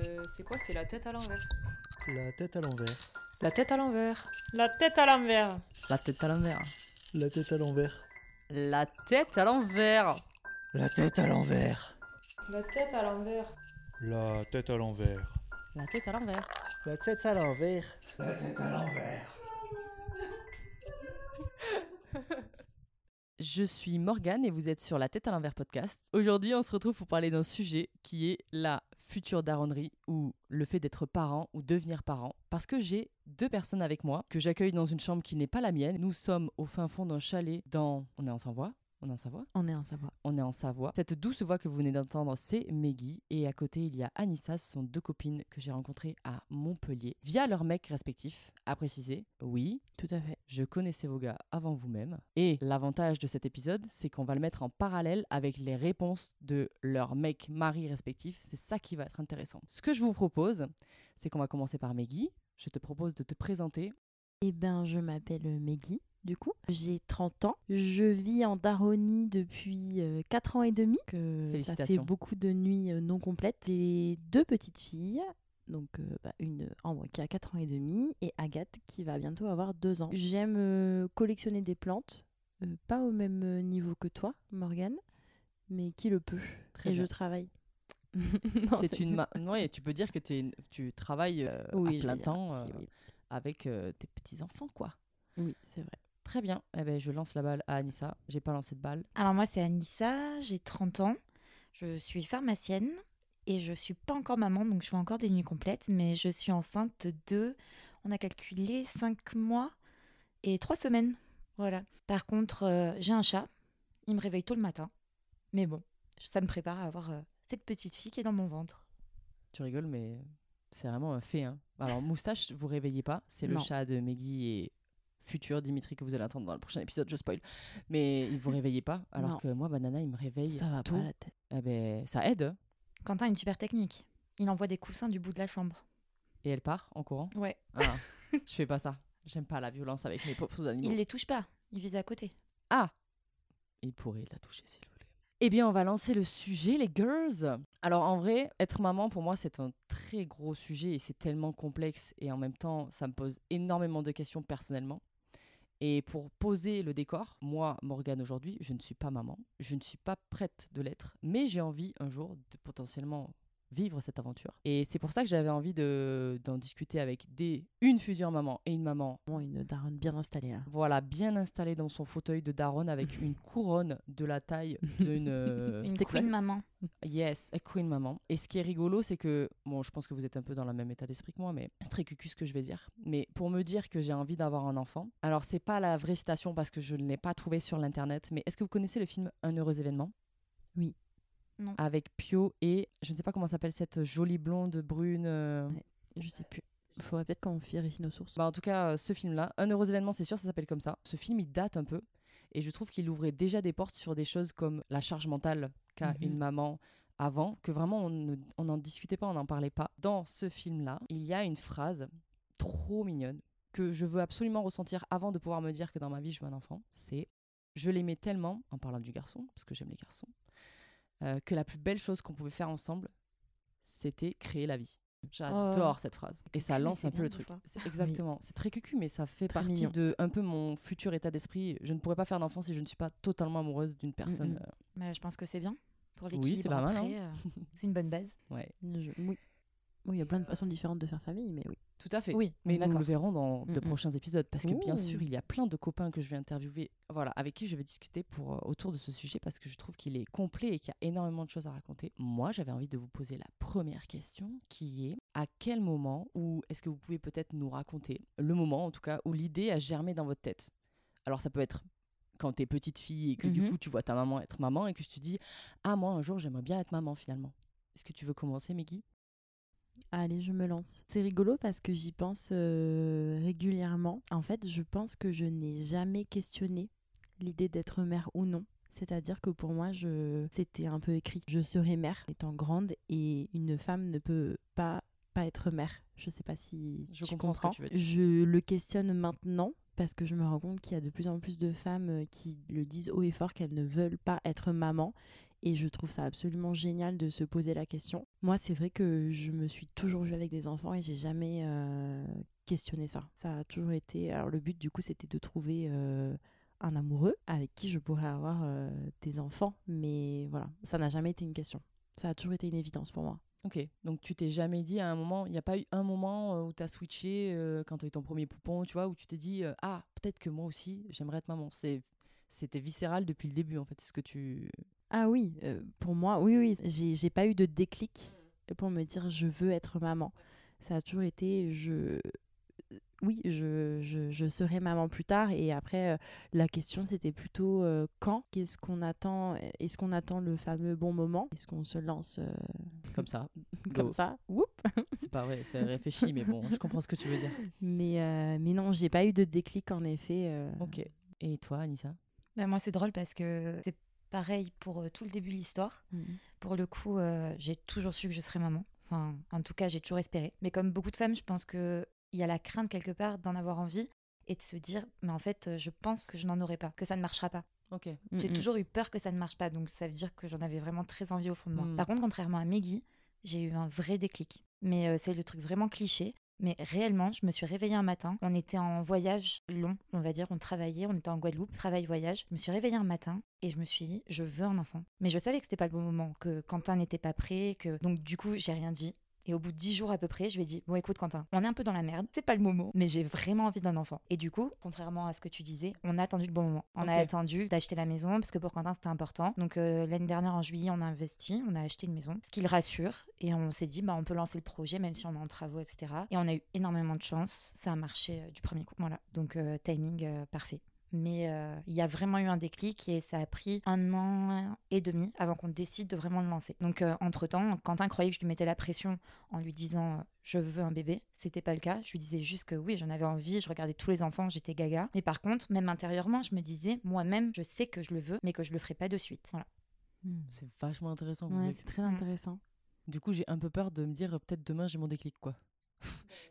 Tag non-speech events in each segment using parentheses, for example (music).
Euh, c'est quoi C'est la tête à l'envers. La tête à l'envers. La tête à l'envers. La tête à l'envers. La tête à l'envers. La tête à l'envers. La tête à l'envers. La tête à l'envers. La tête à l'envers. La tête à l'envers. La tête à l'envers. La tête à l'envers. La tête à l'envers. Je suis Morgane et vous êtes sur la tête à l'envers podcast. Aujourd'hui, on se retrouve pour parler d'un sujet qui est la future daronnerie ou le fait d'être parent ou devenir parent. Parce que j'ai deux personnes avec moi que j'accueille dans une chambre qui n'est pas la mienne. Nous sommes au fin fond d'un chalet dans... On est en Savoie on est en Savoie On est en Savoie. On est en Savoie. Cette douce voix que vous venez d'entendre, c'est Meggy. Et à côté, il y a Anissa, ce sont deux copines que j'ai rencontrées à Montpellier via leurs mecs respectifs. À préciser, oui, Tout à fait. je connaissais vos gars avant vous-même. Et l'avantage de cet épisode, c'est qu'on va le mettre en parallèle avec les réponses de leurs mecs maris respectifs. C'est ça qui va être intéressant. Ce que je vous propose, c'est qu'on va commencer par Meggy. Je te propose de te présenter. Eh ben, je m'appelle Meggy, du coup. J'ai 30 ans. Je vis en Daronie depuis 4 ans et demi. Que ça fait beaucoup de nuits euh, non complètes. J'ai deux petites filles. Donc, euh, bah, une Ambre qui a 4 ans et demi et Agathe qui va bientôt avoir 2 ans. J'aime euh, collectionner des plantes. euh, pas au même euh, niveau que toi, Morgane, mais qui le peut. Très et bien. je travaille. (laughs) C'est une. Ma... Tu peux dire que une- tu travailles euh, Oui, à plein dire, temps si, euh, oui. avec euh, tes petits-enfants, quoi. Oui, c'est vrai. Très bien. Eh ben, je lance la balle à Anissa. J'ai pas lancé de balle. Alors moi c'est Anissa, j'ai 30 ans, je suis pharmacienne et je suis pas encore maman donc je fais encore des nuits complètes mais je suis enceinte de, on a calculé 5 mois et 3 semaines. Voilà. Par contre euh, j'ai un chat, il me réveille tôt le matin mais bon, ça me prépare à avoir euh, cette petite fille qui est dans mon ventre. Tu rigoles, mais c'est vraiment un fait. Hein. Alors, moustache, vous réveillez pas. C'est le chat de Meggy et futur Dimitri que vous allez entendre dans le prochain épisode. Je spoil. Mais il vous réveillez pas. Alors Non. que moi, Banana, il me réveille. Ça va tôt. pas à la tête. Eh ben, ça aide. hein. Quentin a une super technique. Il envoie des coussins du bout de la chambre. Et elle part en courant? Ouais. Ah, (laughs) je fais pas ça. J'aime pas la violence avec mes pauvres animaux. Il les touche pas, il vise à côté. Ah Il pourrait la toucher s'il voulait. Eh bien, on va lancer le sujet, les girls. Alors, en vrai, être maman, pour moi, c'est un très gros sujet et c'est tellement complexe. Et en même temps, ça me pose énormément de questions personnellement. Et pour poser le décor, moi, Morgane, aujourd'hui, je ne suis pas maman. Je ne suis pas prête de l'être. Mais j'ai envie, un jour, de potentiellement vivre cette aventure. Et c'est pour ça que j'avais envie de- d'en discuter avec des, une future maman et une maman Vraiment une daronne bien installée là. voilà, bien installé dans son fauteuil de daronne avec (laughs) une couronne de la taille d'une. (laughs) euh, Une queen maman. yes, a queen maman. Et ce qui est rigolo, c'est que. Bon, je pense que vous êtes un peu dans le même état d'esprit que moi, mais c'est très cucu ce que je vais dire. Mais pour me dire que j'ai envie d'avoir un enfant, alors c'est pas la vraie citation parce que je ne l'ai pas trouvé sur l'internet, mais est-ce que vous connaissez le film Un heureux événement? Oui. Non. Avec Pio et. Je ne sais pas comment s'appelle cette jolie blonde brune. euh, Ouais. Je sais plus. Faudrait peut-être qu'on vérifie nos sources. Bah, en tout cas, euh, ce film-là, Un heureux événement, c'est sûr, ça s'appelle comme ça. Ce film, il date un peu. Et je trouve qu'il ouvrait déjà des portes sur des choses comme la charge mentale qu'a Mhm. une maman avant, que vraiment on ne- on n'en discutait pas, on n'en parlait pas. Dans ce film-là, il y a une phrase trop mignonne que je veux absolument ressentir avant de pouvoir me dire que dans ma vie, je veux un enfant. C'est Je l'aimais tellement, en parlant du garçon, parce que j'aime les garçons, euh, que la plus belle chose qu'on pouvait faire ensemble, c'était créer la vie. J'adore cette phrase. Et ça lance un peu le truc. exactement. C'est très cucu, mais ça fait Très partie mignon. de un peu mon futur état d'esprit. Je ne pourrais pas faire d'enfant si je ne suis pas totalement amoureuse d'une personne. Mhm. euh, Mais je pense que c'est bien pour Oui, l'équilibre. c'est pas mal, hein. euh, c'est une bonne base. (laughs) ouais, Je- Oui. Oui, il y a plein de façons différentes de faire famille, mais oui. Tout à fait. Oui, Mais nous le verrons dans de Mhm. prochains épisodes parce que bien sûr, il y a plein de copains que je vais interviewer, voilà, avec qui je vais discuter pour euh, autour de ce sujet parce que je trouve qu'il est complet et qu'il y a énormément de choses à raconter. Moi, j'avais envie de vous poser la première question qui est à quel moment ou est-ce que vous pouvez peut-être nous raconter le moment en tout cas où l'idée a germé dans votre tête? Alors ça peut être quand t'es petite fille et que du Mhm. coup tu vois ta maman être maman et que tu te dis ah moi un jour j'aimerais bien être maman finalement. Est-ce que tu veux commencer, Meggy? Allez, je me lance. C'est rigolo parce que j'y pense euh, régulièrement. En fait, je pense que je n'ai jamais questionné l'idée d'être mère ou non. C'est-à-dire que pour moi, je... c'était un peu écrit. Je serai mère étant grande et une femme ne peut pas pas être mère. Je sais pas si Je tu comprends ce que comprends. tu veux dire. Je le questionne maintenant parce que je me rends compte qu'il y a de plus en plus de femmes euh, qui le disent haut et fort qu'elles ne veulent pas être maman Et je trouve ça absolument génial de se poser la question. Moi, c'est vrai que je me suis toujours vue avec des enfants et j'ai jamais euh, questionné ça. Ça a toujours été. Alors, le but, du coup, c'était de trouver euh, un amoureux avec qui je pourrais avoir euh, des enfants. Mais voilà, ça n'a jamais été une question. Ça a toujours été une évidence pour moi. Ok, donc tu t'es jamais dit à un moment, il n'y a pas eu un moment où tu as switché quand tu as eu ton premier poupon, tu vois, où tu t'es dit, ah, peut-être que moi aussi, j'aimerais être maman. C'était viscéral depuis le début, en fait, c'est ce que tu... Ah oui, euh, pour moi, oui, oui. J'ai j'ai pas eu de déclic pour me dire je veux être maman. Ça a toujours été je. Oui, je, je, je serai maman plus tard. Et après, euh, la question, c'était plutôt euh, quand? Qu'est-ce qu'on attend? Est-ce qu'on attend le fameux bon moment? Est-ce qu'on se lance euh, Comme ça. (laughs) comme Go. ça? Whoop (laughs) C'est pas vrai, c'est réfléchi, mais bon, je comprends ce que tu veux dire. mais, euh, mais non, j'ai pas eu de déclic en effet. euh. Ok. Et toi, Anissa? Bah, moi, c'est drôle parce que c'est pareil pour euh, tout le début de l'histoire. Mhm. Pour le coup, euh, j'ai toujours su que je serais maman. Enfin, en tout cas, j'ai toujours espéré. Mais comme beaucoup de femmes, je pense qu'il y a la crainte quelque part d'en avoir envie et de se dire, mais en fait, euh, je pense que je n'en aurai pas, que ça ne marchera pas. Ok. J'ai Mhm. toujours eu peur que ça ne marche pas, donc ça veut dire que j'en avais vraiment très envie au fond de moi. Par contre, contrairement à Maggie, j'ai eu un vrai déclic. Mais euh, c'est le truc vraiment cliché. Mais réellement, je me suis réveillée un matin. On était en voyage long, on va dire. On travaillait, on était en Guadeloupe, travail-voyage. Je me suis réveillée un matin et je me suis dit, je veux un enfant. Mais je savais que c'était pas le bon moment, que Quentin n'était pas prêt, que donc du coup, j'ai rien dit. Et au bout de dix jours à peu près, je lui ai dit Bon, écoute, Quentin, on est un peu dans la merde, c'est pas le moment, mais j'ai vraiment envie d'un enfant. Et du coup, contrairement à ce que tu disais, on a attendu le bon moment. On a attendu d'acheter la maison parce que pour Quentin, c'était important. Donc euh, l'année dernière, en juillet, on a investi, on a acheté une maison, ce qui le rassure. Et on s'est dit Bah, on peut lancer le projet, même si on est en travaux, etc. Et on a eu énormément de chance. Ça a marché euh, du premier coup. Voilà. Donc, euh, timing parfait. Mais euh, il y a vraiment eu un déclic et ça a pris un an et demi avant qu'on décide de vraiment le lancer. Donc, euh, entre-temps, Quentin croyait que je lui mettais la pression en lui disant euh, je veux un bébé. C'était pas le cas. Je lui disais juste que oui, j'en avais envie. Je regardais tous les enfants, j'étais gaga. Mais par contre, même intérieurement, je me disais moi-même, je sais que je le veux, mais que je le ferai pas de suite. Voilà. Mhm. C'est vachement intéressant. Ouais, c'est très Mm. intéressant. Du coup, j'ai un peu peur de me dire peut-être demain j'ai mon déclic quoi.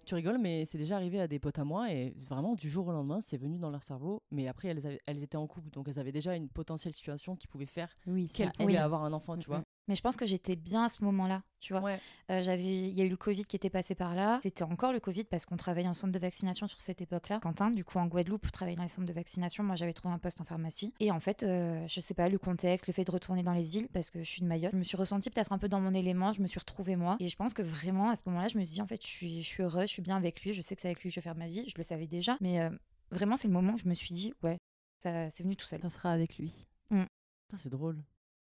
Tu rigoles, mais c'est déjà arrivé à des potes à moi et vraiment du jour au lendemain, c'est venu dans leur cerveau. Mais après, elles, avaient- elles étaient en couple, donc elles avaient déjà une potentielle situation qui pouvait faire Oui, qu'elles pouvaient avoir un enfant, tu Mhm. vois. Mais je pense que j'étais bien à ce moment-là, tu vois. Ouais. Euh, j'avais, il y a eu le Covid qui était passé par là. C'était encore le Covid parce qu'on travaillait en centre de vaccination sur cette époque-là. Quentin, du coup, en Guadeloupe, travaillait dans les centres de vaccination. Moi, j'avais trouvé un poste en pharmacie. Et en fait, euh, je sais pas, le contexte, le fait de retourner dans les îles parce que je suis de Mayotte, je me suis ressentie peut-être un peu dans mon élément. Je me suis retrouvée moi. Et je pense que vraiment, à ce moment-là, je me suis dit, en fait, je suis, je suis heureuse, je suis bien avec lui. Je sais que c'est avec lui que je vais faire ma vie. Je le savais déjà. Mais euh, vraiment, c'est le moment où je me suis dit, ouais, ça, c'est venu tout seul. Ça sera avec lui. Putain, c'est drôle.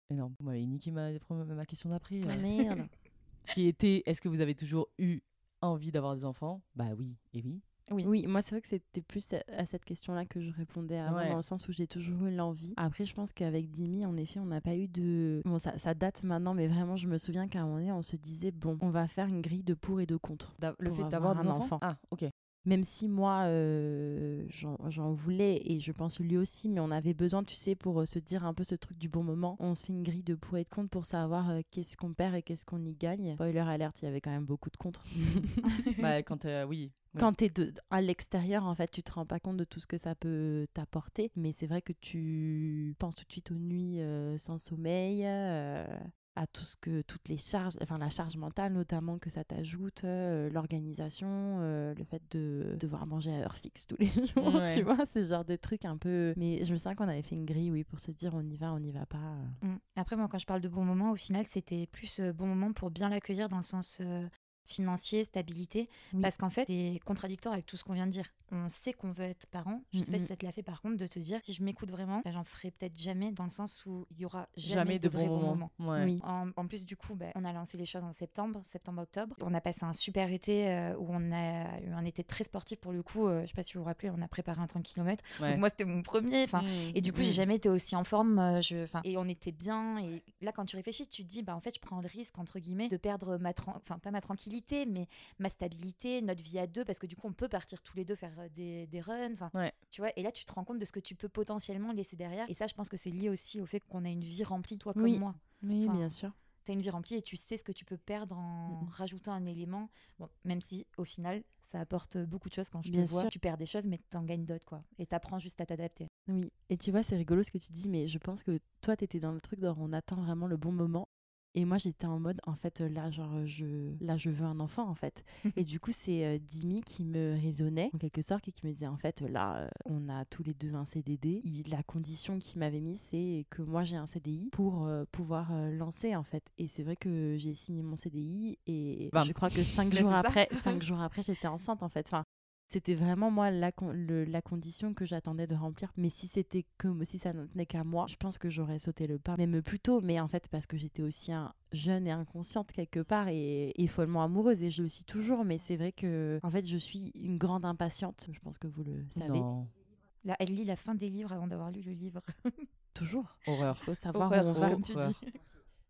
Énorme. Vous m'avez niqué ma, ma question d'après. euh, Ah, merde. (laughs) qui était est-ce que vous avez toujours eu envie d'avoir des enfants? Bah oui, et oui. Oui, moi c'est vrai que c'était plus à- à cette question-là que je répondais avant, Ouais. dans le sens où j'ai toujours eu l'envie. Après, je pense qu'avec Dimi, en effet, on n'a pas eu de... Bon, ça, ça date maintenant, mais vraiment, je me souviens qu'à un moment donné, on se disait, bon, on va faire une grille de pour et de contre. Le fait avoir d'avoir des un enfants? enfant. Ah, ok. Même si moi, euh, j'en voulais, et je pense lui aussi, mais on avait besoin, tu sais, pour euh, se dire un peu ce truc du bon moment. On se fait une grille de pour et de contre pour savoir euh, qu'est-ce qu'on perd et qu'est-ce qu'on y gagne. Spoiler alerte, il y avait quand même beaucoup de contre. (laughs) (laughs) bah, quand euh, oui. Quand tu es à l'extérieur, en fait, tu te rends pas compte de tout ce que ça peut t'apporter. Mais c'est vrai que tu penses tout de suite aux nuits euh, sans sommeil, euh, à tout ce que toutes les charges, enfin la charge mentale notamment que ça t'ajoute, euh, l'organisation, euh, le fait de devoir manger à heure fixe tous les (laughs) jours, Ouais. tu vois, c'est genre de trucs un peu. Mais je me souviens qu'on avait fait une grille, oui, pour se dire on y va, on n'y va pas. Mm. Après, moi, quand je parle de bon moment, au final, c'était plus euh, bon moment pour bien l'accueillir dans le sens euh, financier, stabilité. Oui. Parce qu'en fait, c'est contradictoire avec tout ce qu'on vient de dire. On sait qu'on veut être parent. Je sais pas si ça te l'a fait, par contre, de te dire si je m'écoute vraiment, bah, j'en ferai peut-être jamais dans le sens où il y aura jamais, Jamais de vrais bons moments. Ouais. Oui. En, en plus, du coup, bah, on a lancé les choses en septembre, septembre-octobre. On a passé un super été euh, où on a eu un été très sportif pour le coup. euh, je sais pas si vous vous rappelez, on a préparé un 30 km. Ouais. Donc moi, c'était mon premier. Enfin, Mm. et du coup, Mm. j'ai jamais été aussi en forme. euh, Je, et on était bien. Et là, quand tu réfléchis, tu te dis, bah en fait, je prends le risque entre guillemets de perdre ma, enfin pas ma tranquillité, mais ma stabilité, notre vie à deux, parce que du coup, on peut partir tous les deux faire euh, des, des runs. Enfin, Ouais. tu vois. Et là, tu te rends compte de ce que tu peux potentiellement laisser derrière. Et ça, je pense que c'est lié aussi au fait qu'on a une vie remplie, toi comme moi. Oui, Enfin, bien sûr. Tu as une vie remplie et tu sais ce que tu peux perdre en Mhm. rajoutant un élément. Bon, même si au final, ça apporte beaucoup de choses quand je Bien te vois. sûr. Tu perds des choses, mais tu en gagnes d'autres, quoi. Et t'apprends juste à t'adapter. Oui, et tu vois, c'est rigolo ce que tu dis, mais je pense que toi, t'étais dans le truc dont on attend vraiment le bon moment. Et moi, j'étais en mode, en fait, là, genre, je, là, je veux un enfant, en fait. (laughs) et du coup, c'est euh, Dimi qui me raisonnait, en quelque sorte, et qui me disait, en fait, là, euh, on a tous les deux un CDD. Il- la condition qu'il m'avait mise, c'est que moi, j'ai un CDI pour euh, pouvoir euh, lancer, en fait. Et c'est vrai que j'ai signé mon CDI, et je crois que (laughs) cinq jours après, cinq (laughs) jours après, j'étais enceinte, en fait. Enfin, c'était vraiment moi la, con- le- la condition que j'attendais de remplir. Mais si c'était que si ça ne tenait qu'à moi, je pense que j'aurais sauté le pas, même plus tôt. Mais en fait, parce que j'étais aussi un, jeune et inconsciente quelque part et, et follement amoureuse, et je le suis toujours. Mais c'est vrai que en fait, je suis une grande impatiente. Je pense que vous le savez. Non, Là, elle lit la fin des livres avant d'avoir lu le livre. (laughs) Toujours. horreur. Faut savoir Horreur, où on va. comme tu dis.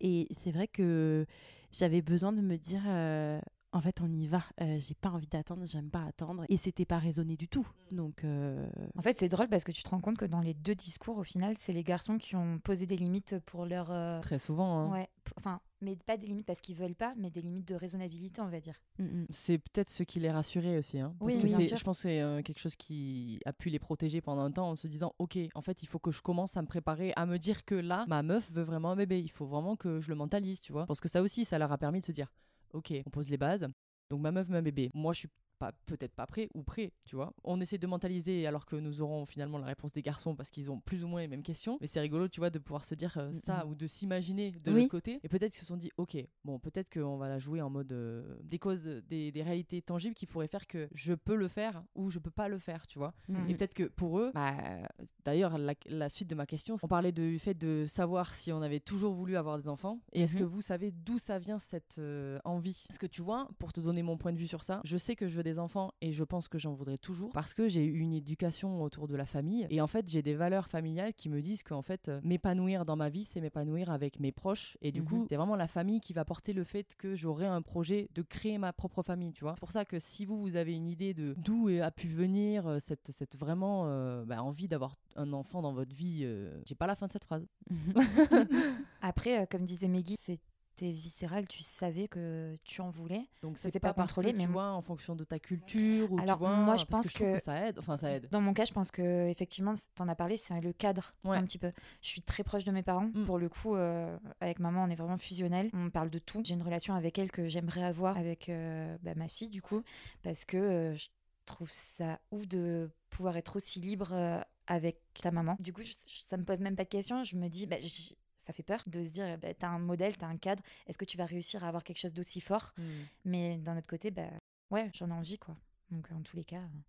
Et c'est vrai que j'avais besoin de me dire, euh, en fait, on y va. Euh, J'ai pas envie d'attendre, j'aime pas attendre. Et c'était pas raisonné du tout. Donc, euh, En fait, c'est drôle parce que tu te rends compte que dans les deux discours, au final, c'est les garçons qui ont posé des limites pour leur. euh, Très souvent. hein. Ouais, enfin, mais pas des limites parce qu'ils veulent pas, mais des limites de raisonnabilité, on va dire. mm, mm. C'est peut-être ce qui les rassurait aussi. Hein, parce Oui, que bien c'est- sûr. je pense que c'est euh, quelque chose qui a pu les protéger pendant un temps en se disant Ok, en fait, il faut que je commence à me préparer, à me dire que là, ma meuf veut vraiment un bébé. Il faut vraiment que je le mentalise, tu vois. Parce que ça aussi, ça leur a permis de se dire Ok, on pose les bases. Donc ma meuf un bébé. Moi, je suis pas peut-être pas prêt ou prêt, tu vois. On essaie de mentaliser alors que nous aurons finalement la réponse des garçons parce qu'ils ont plus ou moins les mêmes questions. Mais c'est rigolo, tu vois, de pouvoir se dire euh, ça ou de s'imaginer de Oui. l'autre côté. Et peut-être qu'ils se sont dit, ok, bon, peut-être qu'on va la jouer en mode euh, des causes, des, des réalités tangibles qui pourraient faire que je peux le faire ou je peux pas le faire, tu vois. Mm, Et mm. peut-être que pour eux, bah, d'ailleurs, la, la suite de ma question, on parlait du fait de savoir si on avait toujours voulu avoir des enfants. Et est-ce Mhm. que vous savez d'où ça vient cette euh, envie? Parce que tu vois, pour te donner mon point de vue sur ça, je sais que je veux des enfants et je pense que j'en voudrais toujours parce que j'ai eu une éducation autour de la famille. Et en fait, j'ai des valeurs familiales qui me disent qu'en fait, euh, m'épanouir dans ma vie, c'est m'épanouir avec mes proches. Et du Mhm. coup, c'est vraiment la famille qui va porter le fait que j'aurai un projet de créer ma propre famille, tu vois. C'est pour ça que si vous, vous avez une idée de d'où a pu venir euh, cette, cette vraiment euh, bah, envie d'avoir un enfant dans votre vie, euh, j'ai pas la fin de cette phrase. (laughs) Après, euh, comme disait Meggy, c'était viscéral, tu savais que tu en voulais. Donc c'est pas, pas parce contrôlé, que, mais tu vois en fonction de ta culture ou Alors, tu vois moi, je pense que, je trouve que- que ça aide, enfin ça aide. Dans mon cas, je pense que effectivement, t'en as parlé, c'est le cadre Ouais. un petit peu. Je suis très proche de mes parents. Mm. Pour le coup, euh, avec maman, on est vraiment fusionnel. On parle de tout. J'ai une relation avec elle que j'aimerais avoir avec euh, bah, ma fille, du coup, parce que euh, je trouve ça ouf de pouvoir être aussi libre avec ta maman. Du coup, je- ça me pose même pas de questions. Je me dis, bah, ça fait peur de se dire, bah, t'as un modèle, t'as un cadre. Est-ce que tu vas réussir à avoir quelque chose d'aussi fort? Mais d'un autre côté, bah, ouais, j'en ai envie, quoi. Donc, en tous les cas. euh,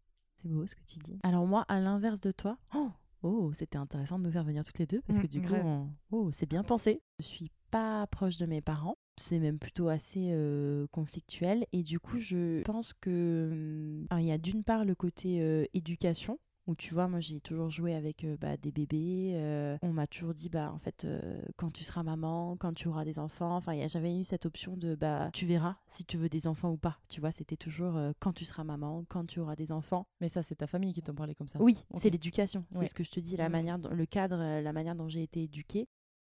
C'est beau ce que tu dis. Alors moi, à l'inverse de toi, oh, oh, c'était intéressant de nous faire venir toutes les deux parce Mm, que du coup, on- oh, c'est bien pensé. Je suis pas proche de mes parents. C'est même plutôt assez euh, conflictuel et du coup, je pense que alors, il y a d'une part le côté euh, éducation où tu vois, moi j'ai toujours joué avec euh, bah, des bébés. euh, on m'a toujours dit, bah en fait, euh, quand tu seras maman, quand tu auras des enfants, enfin, j'avais eu cette option de, bah tu verras si tu veux des enfants ou pas. Tu vois, c'était toujours quand tu seras maman, quand tu auras des enfants. Mais ça c'est ta famille qui t'en parlait comme ça. Oui, c'est l'éducation. C'est Ouais. ce que je te dis, la manière, le cadre, la manière dont j'ai été éduquée.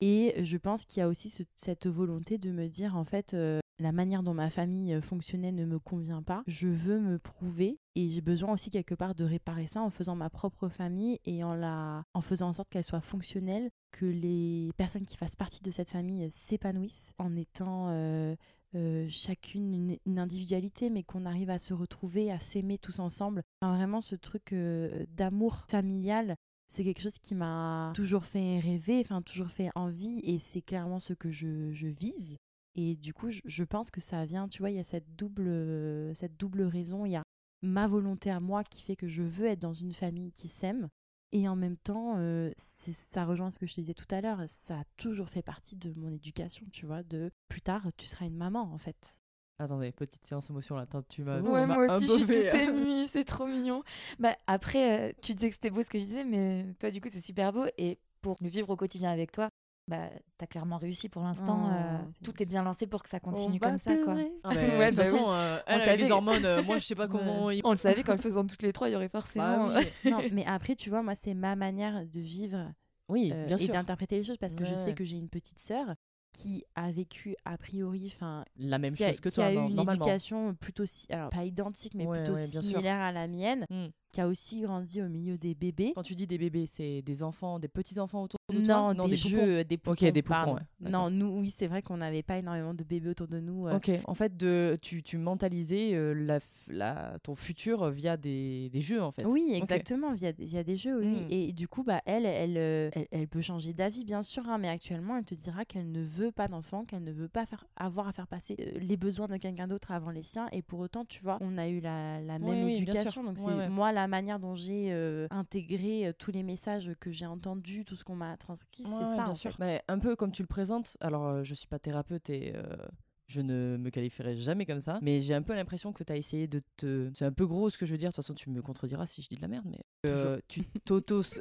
Et je pense qu'il y a aussi ce- cette volonté de me dire, en fait, euh, la manière dont ma famille euh, fonctionnait ne me convient pas. Je veux me prouver et j'ai besoin aussi quelque part de réparer ça en faisant ma propre famille et en, la, en faisant en sorte qu'elle soit fonctionnelle, que les personnes qui fassent partie de cette famille euh, s'épanouissent en étant... euh, chacune une, individualité, mais qu'on arrive à se retrouver, à s'aimer tous ensemble. Enfin, vraiment, ce truc d'amour familial, c'est quelque chose qui m'a toujours fait rêver, enfin toujours fait envie, et c'est clairement ce que je, je vise. Et du coup, je, je pense que ça vient, tu vois, il y a cette double, euh, cette double raison. Il y a ma volonté à moi qui fait que je veux être dans une famille qui s'aime. Et en même temps, euh, c'est- ça rejoint ce que je te disais tout à l'heure, ça a toujours fait partie de mon éducation, tu vois, de plus tard, tu seras une maman, en fait. Attendez, petite séance émotion là. Attends, tu m'as. Ouais, moi aussi, je suis toute (laughs) émue, c'est trop mignon. Bah, après, euh, tu disais que c'était beau ce que je disais, mais toi, du coup, c'est super beau. Et pour vivre au quotidien avec toi, bah, t'as clairement réussi pour l'instant. Oh, euh, tout est bien lancé pour que ça On continue comme ça, quoi. Ah, mais, (laughs) Ouais, de toute bah façon, euh, elle, avec savait. les hormones, euh, (laughs) moi je sais pas Ouais. comment. il- On le savait qu'en le faisant toutes les trois, il y aurait forcément. Bah oui, (laughs) Non, mais après, tu vois, moi, c'est ma manière de vivre oui euh, bien et d'interpréter les choses parce que je sais que j'ai une petite sœur qui a vécu a priori, enfin, La même qui a, chose que qui toi, a eu non- une éducation plutôt, si- alors pas identique, mais Ouais, plutôt ouais, bien sûr. similaire à la mienne, Hmm. Qui a aussi grandi au milieu des bébés. Quand tu dis des bébés, c'est des enfants, des petits enfants autour de Non, toi? Des, poupons. jeux, des poupons. Ok, des poupons, ouais, non, nous, oui, c'est vrai qu'on n'avait pas énormément de bébés autour de nous. euh, Ok, en fait, de, tu, tu mentalisais euh, la, f- la, ton futur via des, des jeux, en fait. Oui, exactement, via, via des jeux, oui. Mm. Et du coup, bah, elle, elle, euh, elle, elle peut changer d'avis, bien sûr, hein, mais actuellement, elle te dira qu'elle ne veut pas d'enfant, qu'elle ne veut pas faire, avoir à faire passer euh, les besoins de quelqu'un d'autre avant les siens. Et pour autant, tu vois, on a eu la, la même Oui, éducation. Donc, Ouais, c'est ouais. moi, la manière dont j'ai euh, intégré euh, tous les messages que j'ai entendus, tout ce qu'on m'a transcrit, Ouais, c'est ça, bien en sûr. fait. Mais un peu comme tu le présentes, alors euh, je suis pas thérapeute et je ne me qualifierai jamais comme ça, mais j'ai un peu l'impression que tu as essayé de te. C'est un peu gros ce que je veux dire, de toute façon tu me contrediras si je dis de la merde, mais. euh, tu t'auto. (laughs)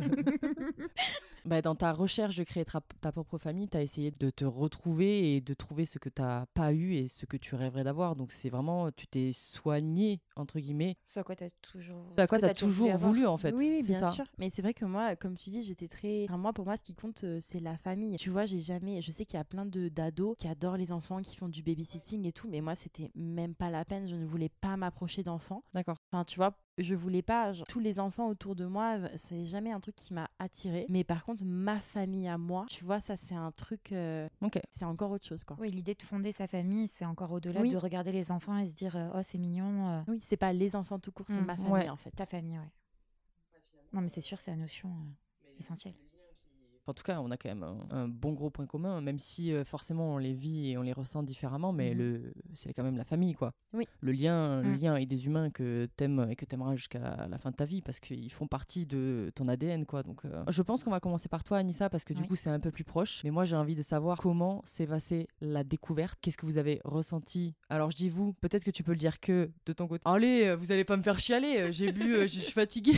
(laughs) Bah, dans ta recherche de créer ta, ta propre famille, tu as essayé de te retrouver et de trouver ce que tu pas eu et ce que tu rêverais d'avoir. Donc c'est vraiment, tu t'es soigné, entre guillemets, Ce à quoi tu as toujours, ce à quoi tu as t'as toujours avoir. voulu en fait. Oui, bien ça. sûr. Mais c'est vrai que moi, comme tu dis, j'étais très. Enfin, moi, pour moi, ce qui compte, euh, c'est la famille. Tu vois, j'ai jamais. Je sais qu'il y a plein de d'ados qui adorent les enfants, qui font du babysitting et tout, mais moi, c'était même pas la peine. Je ne voulais pas m'approcher d'enfants. D'accord. Enfin, tu vois, je voulais pas. genre, tous les enfants autour de moi, c'est jamais un truc qui m'a attiré. Mais par contre, ma famille à moi, tu vois, ça, c'est un truc. euh, Ok. c'est encore autre chose, quoi. Oui, l'idée de fonder sa famille, c'est encore au-delà Oui. de regarder les enfants et se dire euh, oh c'est mignon, euh, Oui, c'est pas les enfants tout court, c'est Mm, ma famille, ouais, en fait. ta famille, ouais. Non mais c'est sûr, c'est la notion euh, essentielle. En tout cas, on a quand même un, un bon gros point commun, même si euh, forcément on les vit et on les ressent différemment, mais Mhm. le, c'est quand même la famille, quoi. Oui. Le lien, le Mm. lien avec des humains que t'aimes et que t'aimeras jusqu'à la, la fin de ta vie, parce qu'ils font partie de ton ADN, quoi. Donc, euh, je pense qu'on va commencer par toi, Anissa, parce que du Oui. coup c'est un peu plus proche. Mais moi, j'ai envie de savoir comment s'est passée la découverte. Qu'est-ce que vous avez ressenti? Alors, je dis vous, peut-être que tu peux le dire que de ton côté. Allez, euh, vous allez pas me faire chialer. J'ai bu, je suis fatiguée.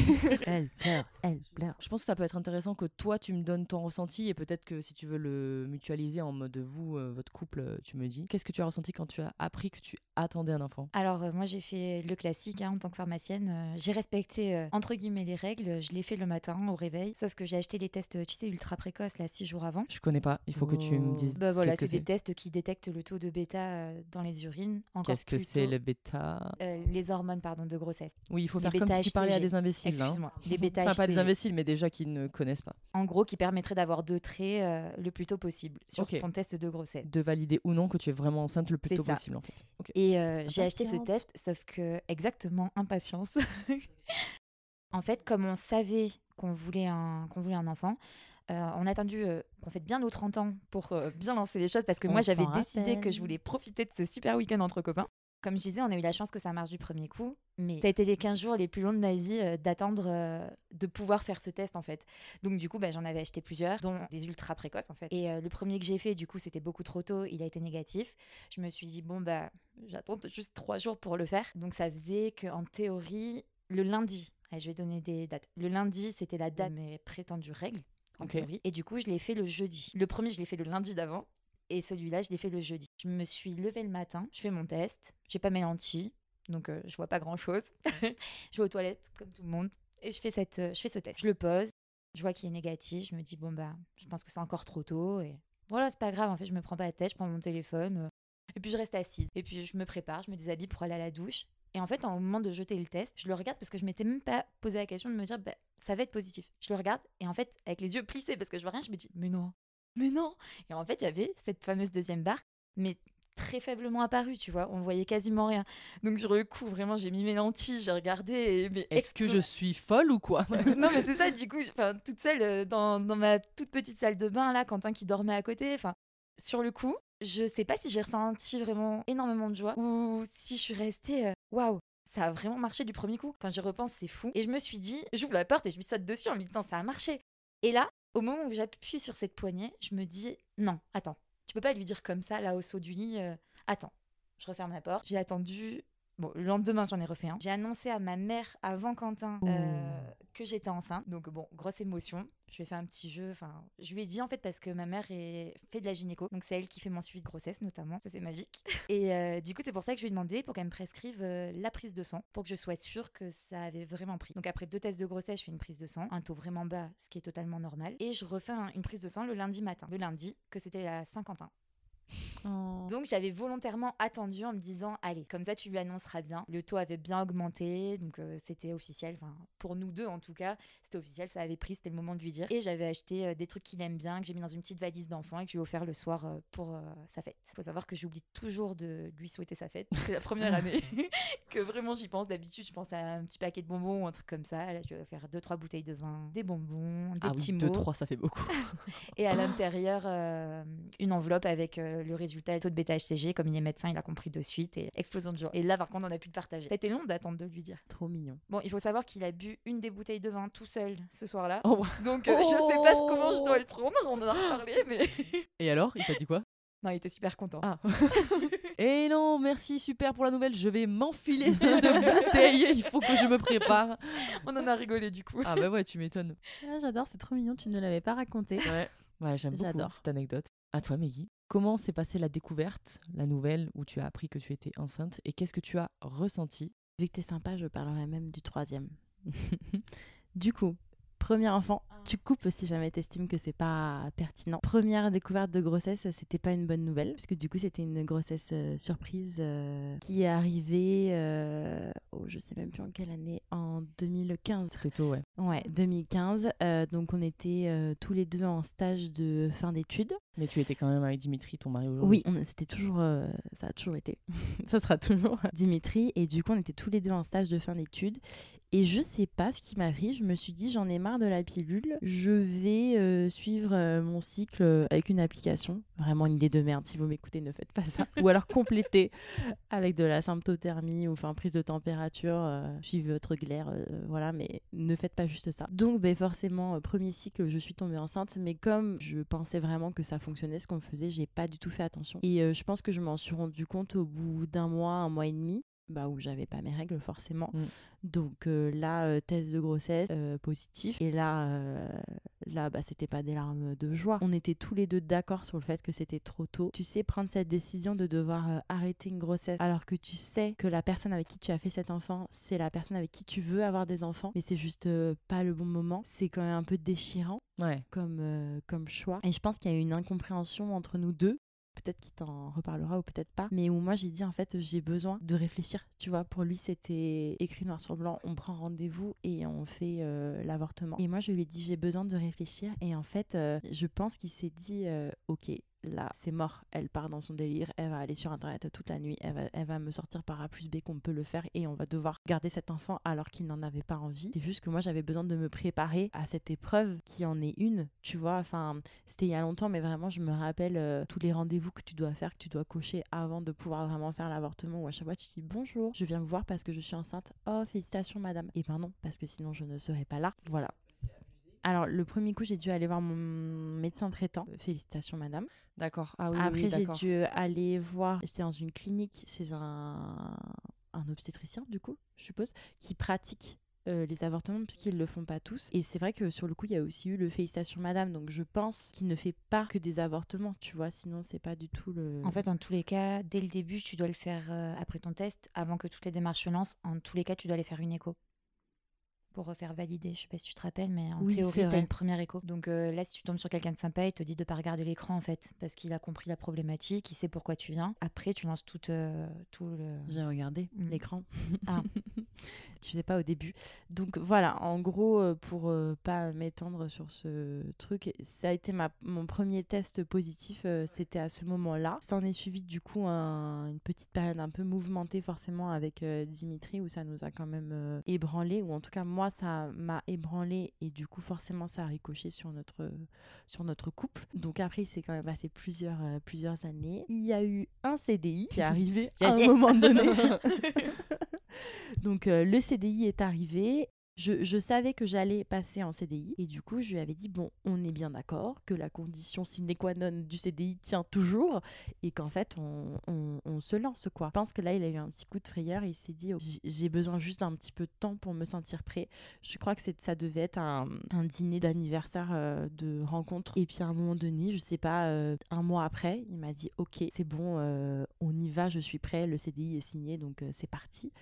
Elle pleure, elle pleure. Je pense que ça peut être intéressant que toi tu me donnes ton ressenti et peut-être que si tu veux le mutualiser en mode vous, euh, votre couple, euh, tu me dis. Qu'est-ce que tu as ressenti quand tu as appris que tu attendais un enfant? Alors euh, moi j'ai fait le classique hein, en tant que pharmacienne. j'ai respecté entre guillemets les règles. Je l'ai fait le matin au réveil. Sauf que j'ai acheté les tests, tu sais, ultra précoces là six jours avant. Je connais pas, il faut que tu me Oh. dises Bah voilà, c'est des tests qui détectent le taux de bêta dans les urines. Qu'est-ce que c'est le bêta? Les hormones pardon de grossesse. Oui, il faut Les faire comme si tu parlais à des imbéciles. hein. Excuse-moi, les bêta Enfin, pas des imbéciles, mais déjà qui ne connaissent pas. En gros, qui permettrait d'avoir deux traits euh, le plus tôt possible sur ton test de grossesse. De valider ou non que tu es vraiment enceinte le plus tôt ça. possible en fait. Et euh, j'ai acheté ce test, sauf que exactement (laughs) impatience. en fait, comme on savait qu'on voulait un qu'on voulait un enfant, euh, on a attendu euh, qu'on fête bien nos 30 ans pour euh, bien lancer les choses parce que On moi j'avais décidé que je voulais profiter de ce super week-end entre copains. Comme je disais, on a eu la chance que ça marche du premier coup, mais ça a été les 15 jours les plus longs de ma vie euh, d'attendre euh, de pouvoir faire ce test en fait. Donc du coup, bah, j'en avais acheté plusieurs, dont des ultra précoces en fait. Et euh, le premier que j'ai fait, du coup, c'était beaucoup trop tôt, il a été négatif. Je me suis dit, bon, bah, j'attends juste trois jours pour le faire. Donc ça faisait qu'en théorie, le lundi, allez, je vais donner des dates. Le lundi, c'était la date de mes prétendues règles, en théorie. Et du coup, je l'ai fait le jeudi. Le premier, je l'ai fait le lundi d'avant. Et celui-là, je l'ai fait le jeudi. Je me suis levée le matin, je fais mon test. J'ai pas mes lentilles, donc euh, je vois pas grand-chose. (laughs) je vais aux toilettes, comme tout le monde. Et je fais, cette, euh, je fais ce test. Je le pose, je vois qu'il est négatif. Je me dis, bon, bah, je pense que c'est encore trop tôt. Et voilà, c'est pas grave. En fait, je me prends pas la tête, je prends mon téléphone. euh, et puis je reste assise. Et puis je me prépare, je me déshabille pour aller à la douche. Et en fait, au moment de jeter le test, je le regarde parce que je m'étais même pas posé la question de me dire, bah, ça va être positif. Je le regarde et en fait, avec les yeux plissés parce que je vois rien, je me dis, mais non, mais non. Et en fait, il y avait cette fameuse deuxième barre, mais très faiblement apparue, tu vois. On voyait quasiment rien. Donc sur le coup, vraiment, j'ai mis mes lentilles, j'ai regardé. Est-ce que je suis folle ou quoi? (laughs) Non mais c'est ça du coup toute seule euh, dans, dans ma toute petite salle de bain là Quentin qui dormait à côté enfin sur le coup je sais pas si j'ai ressenti vraiment énormément de joie ou si je suis restée euh, waouh ça a vraiment marché du premier coup quand j'y repense c'est fou et je me suis dit j'ouvre la porte et je lui saute dessus en me disant ça a marché et là au moment où j'appuie sur cette poignée je me dis non attends. Tu peux pas lui dire comme ça là au saut du lit euh, attends. Je referme la porte. J'ai attendu Bon, le lendemain, j'en ai refait un. J'ai annoncé à ma mère avant Quentin euh, que j'étais enceinte. Donc bon, grosse émotion. Je lui ai fait un petit jeu. Enfin, je lui ai dit en fait parce que ma mère est fait de la gynéco, donc c'est elle qui fait mon suivi de grossesse notamment. Ça c'est magique. (laughs) Et euh, du coup, c'est pour ça que je lui ai demandé pour qu'elle me prescrive euh, la prise de sang, pour que je sois sûre que ça avait vraiment pris. Donc après deux tests de grossesse, je fais une prise de sang, un taux vraiment bas, ce qui est totalement normal, et je refais un- une prise de sang le lundi matin, le lundi que c'était la Saint-Quentin. Oh. Donc j'avais volontairement attendu en me disant allez comme ça tu lui annonceras bien. Le taux avait bien augmenté donc euh, c'était officiel. Enfin pour nous deux en tout cas c'était officiel ça avait pris c'était le moment de lui dire. Et j'avais acheté euh, des trucs qu'il aime bien que j'ai mis dans une petite valise d'enfant et que je lui ai offert le soir euh, pour sa fête. Il faut savoir que j'oublie toujours de lui souhaiter sa fête. C'est la première (laughs) année (laughs) que vraiment j'y pense. D'habitude je pense à un petit paquet de bonbons ou un truc comme ça. Là je vais faire deux trois bouteilles de vin, des bonbons, des Ah petits oui, 2, mots 3, ça fait beaucoup. (laughs) et à l'intérieur une enveloppe avec le résultat taux de bêta HCG comme il est médecin il a compris de suite et explosion de joie et là par contre on a pu le partager ça a été long d'attendre de lui dire Trop mignon. bon il faut savoir qu'il a bu une des bouteilles de vin tout seul ce soir-là Oh. donc euh, je sais pas comment je dois le prendre on en a reparlé (laughs) mais Et alors, il t'a dit quoi? Non il était super content Ah. (laughs) Et non, merci, super pour la nouvelle. Je vais m'enfiler cette bouteille. Il faut que je me prépare. on en a rigolé du coup Ah bah ouais, tu m'étonnes. Ah, J'adore, c'est trop mignon, tu ne l'avais pas raconté. Ouais, ouais j'aime beaucoup cette anecdote. À toi, Meggy. Comment s'est passée la découverte, la nouvelle où tu as appris que tu étais enceinte et qu'est-ce que tu as ressenti? Vu que t'es sympa, je parlerai même du troisième. (laughs) du coup, premier enfant, tu coupes si jamais t'estimes que c'est pas pertinent. Première découverte de grossesse, c'était pas une bonne nouvelle, parce que du coup, c'était une grossesse euh, surprise euh, qui est arrivée, euh, oh, je sais même plus en quelle année, en 2015. C'était tôt, ouais. Ouais, 2015. euh, donc, on était tous les deux en stage de fin d'études. Mais tu étais quand même avec Dimitri, ton mari aujourd'hui. Oui, c'était toujours, ça a toujours été, (laughs) ça sera toujours Dimitri. Et du coup, on était tous les deux en stage de fin d'études. Et je sais pas ce qui m'a pris. Je me suis dit, j'en ai marre de la pilule. Je vais euh, suivre euh, mon cycle euh, avec une application. Vraiment une idée de merde. Si vous m'écoutez, ne faites pas ça. Ou alors complétez (laughs) avec de la symptothermie ou enfin prise de température. suivez votre glaire, voilà. Mais ne faites pas juste ça. Donc, ben, forcément, premier cycle, je suis tombée enceinte. Mais comme je pensais vraiment que ça fonctionnait, ce qu'on faisait, j'ai pas du tout fait attention. Et je pense que je m'en suis rendu compte au bout d'un mois, un mois et demi. Bah, où j'avais pas mes règles forcément. Mm. Donc euh, là, euh, test de grossesse euh, positif. Et là, là bah, c'était pas des larmes de joie. On était tous les deux d'accord sur le fait que c'était trop tôt. Tu sais, prendre cette décision de devoir arrêter une grossesse alors que tu sais que la personne avec qui tu as fait cet enfant, c'est la personne avec qui tu veux avoir des enfants, mais c'est juste pas le bon moment. C'est quand même un peu déchirant Ouais. comme, comme choix. Et je pense qu'il y a eu une incompréhension entre nous deux. Peut-être qu'il t'en reparlera ou peut-être pas. Mais où moi j'ai dit en fait j'ai besoin de réfléchir. Tu vois, pour lui c'était écrit noir sur blanc. On prend rendez-vous et on fait euh, l'avortement. Et moi je lui ai dit j'ai besoin de réfléchir. Et en fait euh, je pense qu'il s'est dit euh, ok là c'est mort. Elle part dans son délire. Elle va aller sur internet toute la nuit. Elle va, me sortir par A plus B qu'on peut le faire et on va devoir garder cet enfant alors qu'il n'en avait pas envie. C'est juste que moi j'avais besoin de me préparer à cette épreuve qui en est une. Tu vois, enfin c'était il y a longtemps, mais vraiment, je me rappelle euh, tous les rendez-vous que tu dois faire, que tu dois cocher avant de pouvoir vraiment faire l'avortement. Où à chaque fois, tu dis bonjour, je viens vous voir parce que je suis enceinte. Oh, félicitations, madame. Et ben non, parce que sinon, je ne serais pas là. Voilà. Alors, le premier coup, j'ai dû aller voir mon médecin traitant. Euh, Félicitations, madame. D'accord. Ah oui, Après, oui, j'ai dû aller voir. J'étais dans une clinique chez un, un obstétricien, du coup, je suppose, qui pratique euh, les avortements puisqu'ils le font pas tous. Et c'est vrai que sur le coup, il y a aussi eu le félicitations madame. Donc je pense qu'il ne fait pas que des avortements, tu vois. Sinon, c'est pas du tout le. En fait, en tous les cas, dès le début, tu dois le faire euh, après ton test, avant que toutes les démarches se lancent. En tous les cas, tu dois aller faire une écho pour refaire valider. Je sais pas si tu te rappelles, mais en Oui, théorie, tu as une première écho. Donc euh, là, si tu tombes sur quelqu'un de sympa, il te dit de pas regarder l'écran en fait, parce qu'il a compris la problématique, il sait pourquoi tu viens. Après, tu lances tout, euh, tout le. J'ai regardé Mm. l'écran. (laughs) Ah. (laughs) tu faisais pas au début. Donc voilà, en gros, euh, pour euh, pas m'étendre sur ce truc, ça a été ma, mon premier test positif, c'était à ce moment-là. Ça en est suivi du coup un- une petite période un peu mouvementée forcément avec Dimitri où ça nous a quand même ébranlé, ou en tout cas moi ça m'a ébranlé et du coup forcément ça a ricoché sur notre, sur notre couple. Donc après il s'est quand même passé plusieurs, euh, plusieurs années. Il y a eu un CDI qui est arrivé à un Yes. moment donné. (laughs) (laughs) Donc euh, le CDI est arrivé Je, savais que j'allais passer en CDI et du coup, je lui avais dit bon, on est bien d'accord que la condition sine qua non du CDI tient toujours et qu'en fait, on, se lance quoi. Je pense que là, il a eu un petit coup de frayeur et il s'est dit oh, j'ai besoin juste d'un petit peu de temps pour me sentir prêt. Je crois que ça devait être un, un dîner d'anniversaire euh, de rencontre et puis à un moment donné, je sais pas, euh, un mois après, il m'a dit ok, c'est bon, euh, on y va, je suis prêt, le CDI est signé donc c'est parti.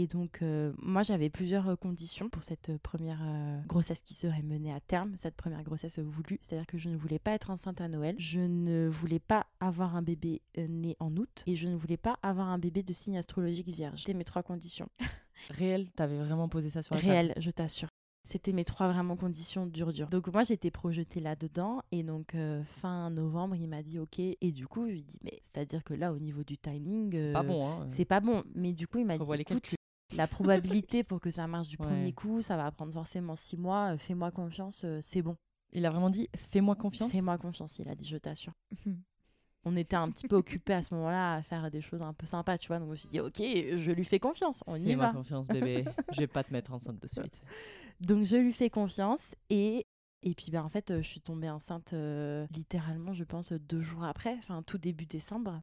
Et donc, euh, moi, j'avais plusieurs euh, conditions pour cette euh, première euh, grossesse qui serait menée à terme, cette première grossesse voulue. C'est-à-dire que je ne voulais pas être enceinte à Noël, je ne voulais pas avoir un bébé euh, né en août et je ne voulais pas avoir un bébé de signe astrologique vierge. C'était mes trois conditions. (laughs) Réel, t'avais vraiment posé ça sur la table. Réelles, je t'assure. C'était mes trois vraiment conditions dures dures. Donc moi j'étais projetée là-dedans et donc euh, fin novembre il m'a dit ok et du coup je lui dis mais c'est-à-dire que là au niveau du timing C'est pas bon, hein. c'est pas bon. Mais du coup, il m'a dit écoute. La probabilité pour que ça marche du Ouais. premier coup, ça va prendre forcément six mois. euh, Fais-moi confiance, euh, c'est bon. Il a vraiment dit fais-moi confiance? Fais-moi confiance, il a dit, je t'assure. (laughs) On était un petit peu occupés à ce moment-là à faire des choses un peu sympas, tu vois. Donc je me suis dit, ok, je lui fais confiance, on y Fais-moi va. confiance, bébé. (laughs) je vais pas te mettre enceinte de suite. Donc je lui fais confiance et et puis ben en fait euh, je suis tombée enceinte euh, littéralement je pense deux jours après, enfin tout début décembre.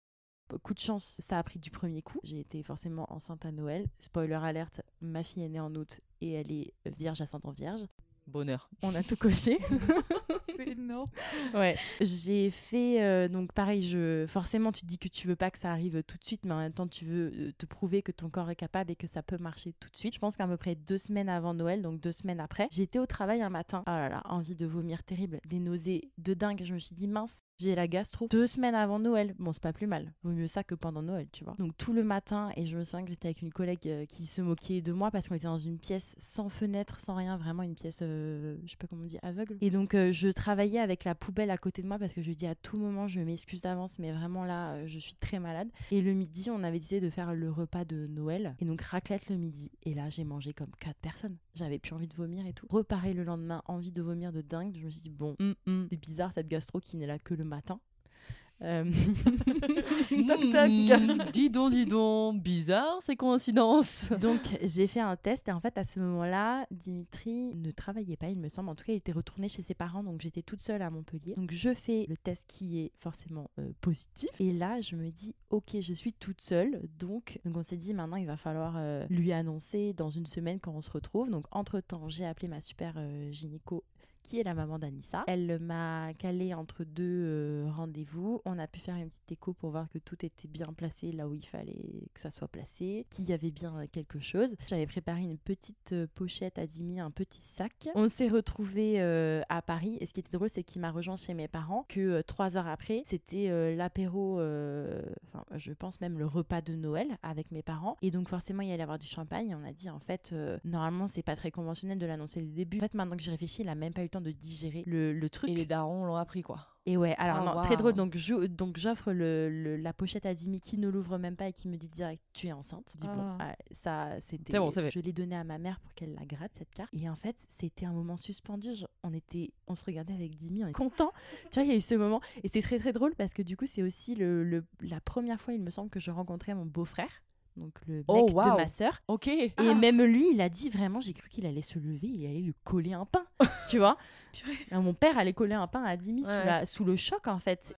Coup de chance, ça a pris du premier coup. J'ai été forcément enceinte à Noël. Spoiler alerte, ma fille est née en août et elle est vierge ascendant vierge. Bonheur. On a tout coché. (laughs) C'est énorme. Ouais. J'ai fait euh, donc pareil. Je forcément tu te dis que tu veux pas que ça arrive tout de suite, mais en même temps tu veux euh, te prouver que ton corps est capable et que ça peut marcher tout de suite. Je pense qu'à peu près deux semaines avant Noël, donc deux semaines après, j'étais au travail un matin. Oh là là, envie de vomir terrible, des nausées de dingue. Je me suis dit mince, j'ai la gastro. Deux semaines avant Noël, bon c'est pas plus mal. Vaut mieux ça que pendant Noël, tu vois. Donc tout le matin et je me souviens que j'étais avec une collègue euh, qui se moquait de moi parce qu'on était dans une pièce sans fenêtre, sans rien, vraiment une pièce, euh, je sais pas comment on dit, aveugle. Et donc euh, je travaillais avec la poubelle à côté de moi parce que je lui dis à tout moment je m'excuse d'avance mais vraiment là je suis très malade. Et le midi on avait décidé de faire le repas de Noël et donc raclette le midi. Et là j'ai mangé comme quatre personnes. J'avais plus envie de vomir et tout. Repareil le lendemain, envie de vomir de dingue. Je me suis dit bon, hum, hum, c'est bizarre cette gastro qui n'est là que le matin. Euh, (laughs) (laughs) toc toc. dis donc, dis donc. Bizarre ces coïncidences. Donc j'ai fait un test et en fait à ce moment-là, Dimitri ne travaillait pas, il me semble. En tout cas, il était retourné chez ses parents, donc j'étais toute seule à Montpellier. Donc je fais le test qui est forcément euh, positif. Et là, je me dis, ok, je suis toute seule. Donc, donc on s'est dit maintenant, il va falloir euh, lui annoncer dans une semaine quand on se retrouve. Donc entre-temps, j'ai appelé ma super euh, gynéco qui est la maman d'Anissa. Elle m'a calé entre deux euh, rendez-vous. On a pu faire une petite écho pour voir que tout était bien placé là où il fallait que ça soit placé, qu'il y avait bien euh, quelque chose. J'avais préparé une petite euh, pochette à Dimi, un petit sac. On s'est retrouvés à Paris et ce qui était drôle, c'est qu'il m'a rejoint chez mes parents. Que trois heures après, c'était l'apéro, enfin, je pense même le repas de Noël avec mes parents. Et donc forcément, il y allait avoir du champagne. On a dit en fait, normalement, c'est pas très conventionnel de l'annoncer le début. En fait, maintenant que j'y réfléchis, il a même pas eu le temps de digérer le, le truc. Et les darons l'ont appris quoi. Et ouais, alors Ah, non, très drôle. Donc, je- donc j'offre le, le- la pochette à Dimi qui ne l'ouvre même pas et qui me dit direct Tu es enceinte. Je dis bon, Ah. ah, ça c'était. C'est bon. Je l'ai donné à ma mère pour qu'elle la gratte cette carte. Et en fait, c'était un moment suspendu. Je- on était, on se regardait avec Dimi, on était content. (laughs) tu vois, il y a eu ce moment et c'est très très drôle parce que du coup, c'est aussi le, le- la première fois, il me semble, que je rencontrais mon beau-frère. Donc le mec Oh, de waouh. ma sœur. Ok. Et même lui, il a dit vraiment, j'ai cru qu'il allait se lever, il allait lui coller un pain, (laughs) tu vois. Alors, mon père allait coller un pain à Dimi sous, Ouais. la- sous le choc en fait.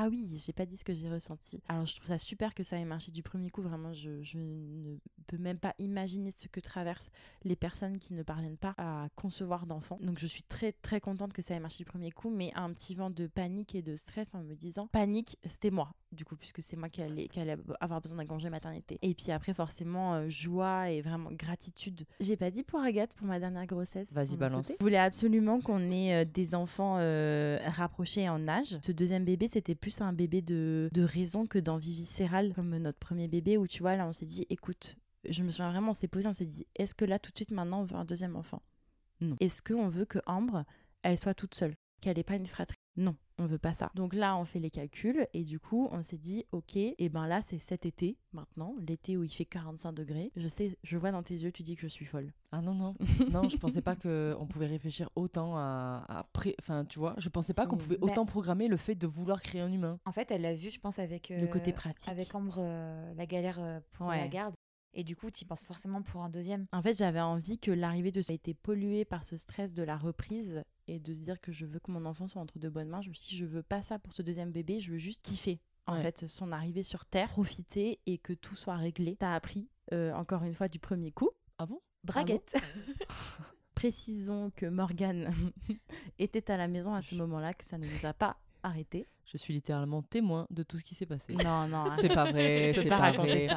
Ah oui, j'ai pas dit ce que j'ai ressenti. Alors je trouve ça super que ça ait marché du premier coup. Vraiment, je, je ne peux même pas imaginer ce que traversent les personnes qui ne parviennent pas à concevoir d'enfants. Donc je suis très très contente que ça ait marché du premier coup, mais un petit vent de panique et de stress en me disant panique, c'était moi du coup puisque c'est moi qui allais, qui allais avoir besoin d'un congé maternité. Et puis après forcément euh, joie et vraiment gratitude. J'ai pas dit pour Agathe pour ma dernière grossesse. Vas-y, balance. Je voulais absolument qu'on ait euh, des enfants euh, rapprochés en âge. Ce deuxième bébé, c'était plus un bébé de, de raison que d'envie viscérale, comme notre premier bébé, où tu vois, là, on s'est dit, écoute, je me souviens vraiment, on s'est posé, on s'est dit, est-ce que là, tout de suite, maintenant, on veut un deuxième enfant? Non. Est-ce qu'on veut que Ambre, elle soit toute seule, qu'elle n'ait pas une fratrie? Non, on veut pas ça. Donc là, on fait les calculs et du coup, on s'est dit, ok, et ben là, c'est cet été, maintenant, l'été où il fait 45 degrés. Je sais, je vois dans tes yeux, tu dis que je suis folle. Ah non, non. (laughs) non, je pensais pas qu'on pouvait réfléchir autant à, à pré- Enfin, tu vois, je pensais pas qu'on pouvait Bah- autant programmer le fait de vouloir créer un humain. En fait, elle l'a vu, je pense, avec Le côté euh, pratique. Avec Ambre, euh, la galère euh, pour Ouais. la garde. Et du coup, tu penses forcément pour un deuxième. En fait, j'avais envie que l'arrivée de ça ait été polluée par ce stress de la reprise et de se dire que je veux que mon enfant soit entre de bonnes mains. Je me suis dit, je veux pas ça pour ce deuxième bébé, je veux juste kiffer. En Ouais. fait, son arrivée sur Terre, profiter et que tout soit réglé. T'as appris, euh, encore une fois, du premier coup. Ah bon? Braguette. (laughs) Précisons que Morgane (laughs) était à la maison à ce moment-là, que ça ne nous a pas arrêtés. Je suis littéralement témoin de tout ce qui s'est passé. Non, non, (laughs) C'est pas vrai, (laughs) c'est pas pas vrai.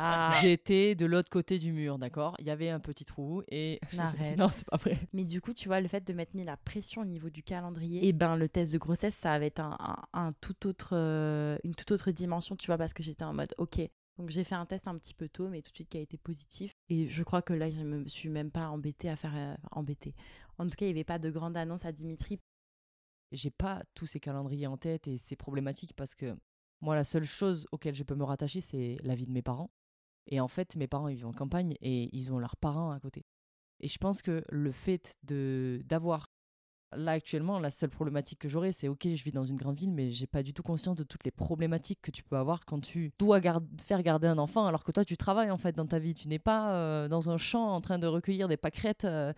J'étais de l'autre côté du mur, d'accord? Il y avait un petit trou et. (laughs) Arrête. non, c'est pas vrai. Mais du coup, tu vois, le fait de m'être mis la pression au niveau du calendrier, et ben le test de grossesse, ça avait un, un- un tout autre, euh, une toute autre dimension, tu vois, parce que j'étais en mode, ok. Donc j'ai fait un test un petit peu tôt, mais tout de suite qui a été positif. Et je crois que là, je me suis même pas embêtée à faire euh, embêtée. En tout cas, il n'y avait pas de grande annonce à Dimitri. J'ai pas tous ces calendriers en tête et c'est problématique parce que moi, la seule chose auquel je peux me rattacher, c'est la vie de mes parents. Et en fait, mes parents, ils vivent en campagne et ils ont leurs parents à côté. Et je pense que le fait de d'avoir là actuellement, la seule problématique que j'aurais, c'est ok, je vis dans une grande ville, mais j'ai pas du tout conscience de toutes les problématiques que tu peux avoir quand tu dois faire garder un enfant, alors que toi, tu travailles en fait dans ta vie. Tu n'es pas euh, dans un champ en train de recueillir des pâquerettes. euh,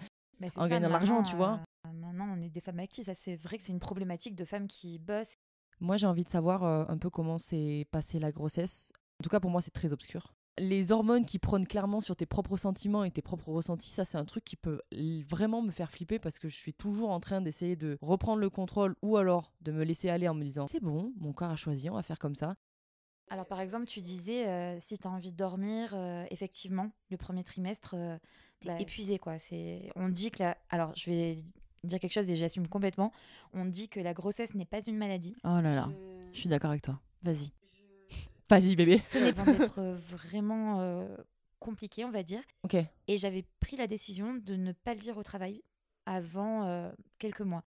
En ça, gagnant de l'argent, tu vois. Maintenant, on est des femmes actives. Ça, c'est vrai que c'est une problématique de femmes qui bossent. Moi, j'ai envie de savoir euh, un peu comment s'est passée la grossesse. En tout cas, pour moi, c'est très obscur. Les hormones qui prônent clairement sur tes propres sentiments et tes propres ressentis, ça, c'est un truc qui peut vraiment me faire flipper parce que je suis toujours en train d'essayer de reprendre le contrôle ou alors de me laisser aller en me disant c'est bon, mon corps a choisi, on va faire comme ça. Alors, par exemple, tu disais, euh, si tu as envie de dormir, euh, effectivement, le premier trimestre, t'es Bah, épuisé. Quoi. C'est... On dit que la... Alors, je vais dire quelque chose et j'assume complètement. On dit que la grossesse n'est pas une maladie. Oh là là, je suis d'accord avec toi. Vas-y. Vas-y, bébé. Ce n'est pas d'être vraiment euh, compliqué, on va dire. Ok. Et j'avais pris la décision de ne pas le dire au travail avant euh, quelques mois.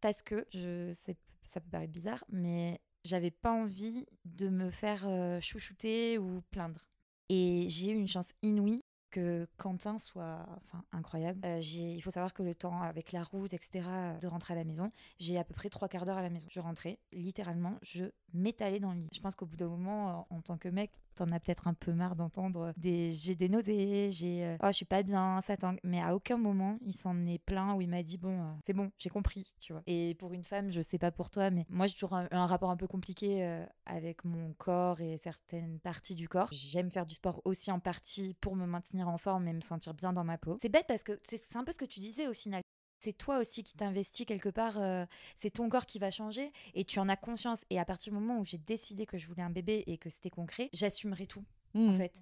Parce que, je sais, ça peut paraître bizarre, mais j'avais pas envie de me faire euh, chouchouter ou plaindre. Et j'ai eu une chance inouïe que Quentin soit incroyable. Euh, il faut savoir que le temps avec la route, etc., de rentrer à la maison, j'ai à peu près trois quarts d'heure à la maison. Je rentrais, littéralement, je m'étalais dans le lit. Je pense qu'au bout d'un moment, en en tant que mec, t'en as peut-être un peu marre d'entendre des j'ai des nausées, j'ai euh, oh je suis pas bien, ça tangue. Mais à aucun moment il s'en est plaint où il m'a dit bon euh, c'est bon, j'ai compris, tu vois. Et pour une femme, je sais pas pour toi, mais moi j'ai toujours un, un rapport un peu compliqué euh, avec mon corps et certaines parties du corps. J'aime faire du sport aussi en partie pour me maintenir en forme et me sentir bien dans ma peau. C'est bête parce que c'est un peu ce que tu disais au final. C'est toi aussi qui t'investis quelque part, euh, c'est ton corps qui va changer et tu en as conscience. Et à partir du moment où j'ai décidé que je voulais un bébé et que c'était concret, j'assumerai tout en Mhm. fait.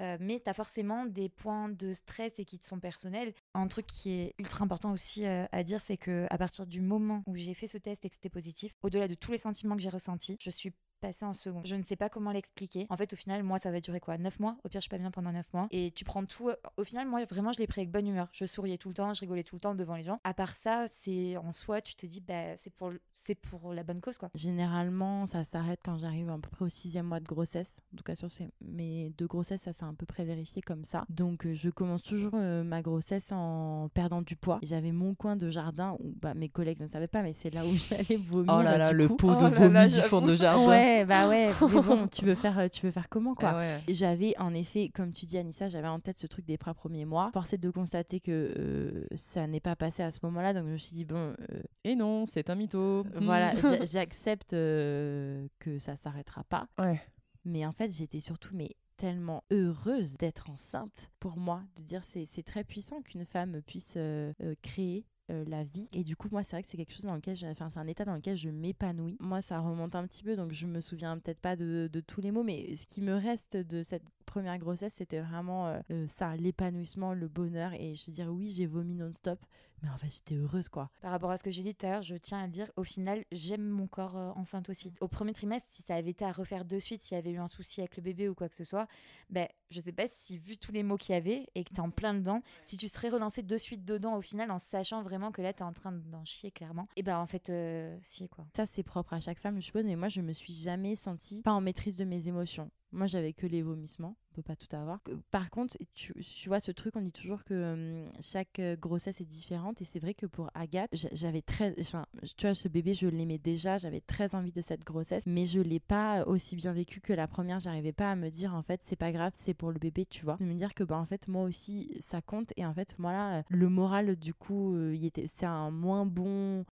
Euh, mais tu as forcément des points de stress et qui te sont personnels. Un truc qui est ultra important aussi euh, à dire, c'est que à partir du moment où j'ai fait ce test et que c'était positif, au-delà de tous les sentiments que j'ai ressentis, je suis passée en second. Je ne sais pas comment l'expliquer. En fait, au final, moi, ça va durer quoi? 9 mois? Au pire, je suis pas bien pendant 9 mois. Et tu prends tout. euh, Au final, moi, vraiment, je l'ai pris avec bonne humeur. Je souriais tout le temps, je rigolais tout le temps devant les gens. À part ça, c'est en soi, tu te dis, bah, c'est pour, le- c'est pour la bonne cause, quoi. Généralement, ça s'arrête quand j'arrive à peu près au sixième mois de grossesse. En tout cas, sur ces... mes deux grossesses, ça s'est à peu près vérifié comme ça. Donc, euh, je commence toujours euh, ma grossesse en perdant du poids. J'avais mon coin de jardin où bah, mes collègues ne savaient pas, mais c'est là où (laughs) j'allais vomir. Oh là là, du le coup. pot Oh de vomi là, du fond de jardin. Ouais, bah ouais. Mais bon, tu veux faire, euh, tu veux faire comment, quoi? Ah ouais. Et J'avais en effet, comme tu dis Anissa, j'avais en tête ce truc des trois premiers mois. Forcé de constater que euh, ça n'est pas passé à ce moment-là, donc je me suis dit bon, euh, Et non, c'est un mytho. voilà, (laughs) j'a- j'accepte euh, que ça s'arrêtera pas. Ouais. Mais en fait, j'étais surtout mais tellement heureuse d'être enceinte pour moi, de dire c'est c'est très puissant qu'une femme puisse euh, euh, créer euh, la vie. Et du coup moi c'est vrai que c'est quelque chose dans lequel enfin c'est un état dans lequel je m'épanouis. Moi ça remonte un petit peu donc je me souviens peut-être pas de, de tous les mots mais ce qui me reste de cette première grossesse c'était vraiment euh, euh, ça l'épanouissement le bonheur. Et je veux dire oui j'ai vomi non-stop mais en fait j'étais heureuse quoi Par rapport à ce que j'ai dit tout à l'heure, je tiens à dire, au final, j'aime mon corps euh, enceinte aussi. Au premier trimestre, si ça avait été à refaire de suite, s'il y avait eu un souci avec le bébé ou quoi que ce soit, ben, je sais pas si, vu tous les mots qu'il y avait et que tu es en plein dedans, si tu serais relancé de suite dedans au final en sachant vraiment que là, tu es en train d'en chier clairement. Et ben en fait, euh, si quoi. Ça, c'est propre à chaque femme, je suppose, mais moi, je me suis jamais sentie pas en maîtrise de mes émotions. Moi, j'avais que les vomissements, peut pas tout avoir. Par contre, tu, vois ce truc, on dit toujours que hum, chaque euh, grossesse est différente et c'est vrai que pour Agathe, j'a- j'avais très, enfin, tu vois, ce bébé, je l'aimais déjà, j'avais très envie de cette grossesse, mais je l'ai pas aussi bien vécu que la première. J'arrivais pas à me dire en fait c'est pas grave, c'est pour le bébé, tu vois. De me dire que bah en fait moi aussi ça compte et en fait moi là, euh, le moral du coup, euh, c'est un moins bon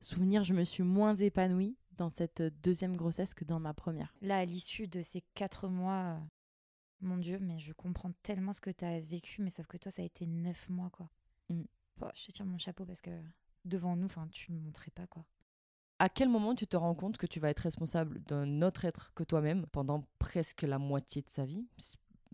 souvenir. Je me suis moins épanouie dans cette euh, deuxième grossesse que dans ma première. Là, à l'issue de ces quatre mois, euh, mon Dieu, mais je comprends tellement ce que tu as vécu, mais sauf que toi, ça a été neuf mois, quoi. Mm. Bon, je te tire mon chapeau parce que devant nous, enfin, tu ne montrais pas, quoi. À quel moment tu te rends compte que tu vas être responsable d'un autre être que toi-même pendant presque la moitié de sa vie,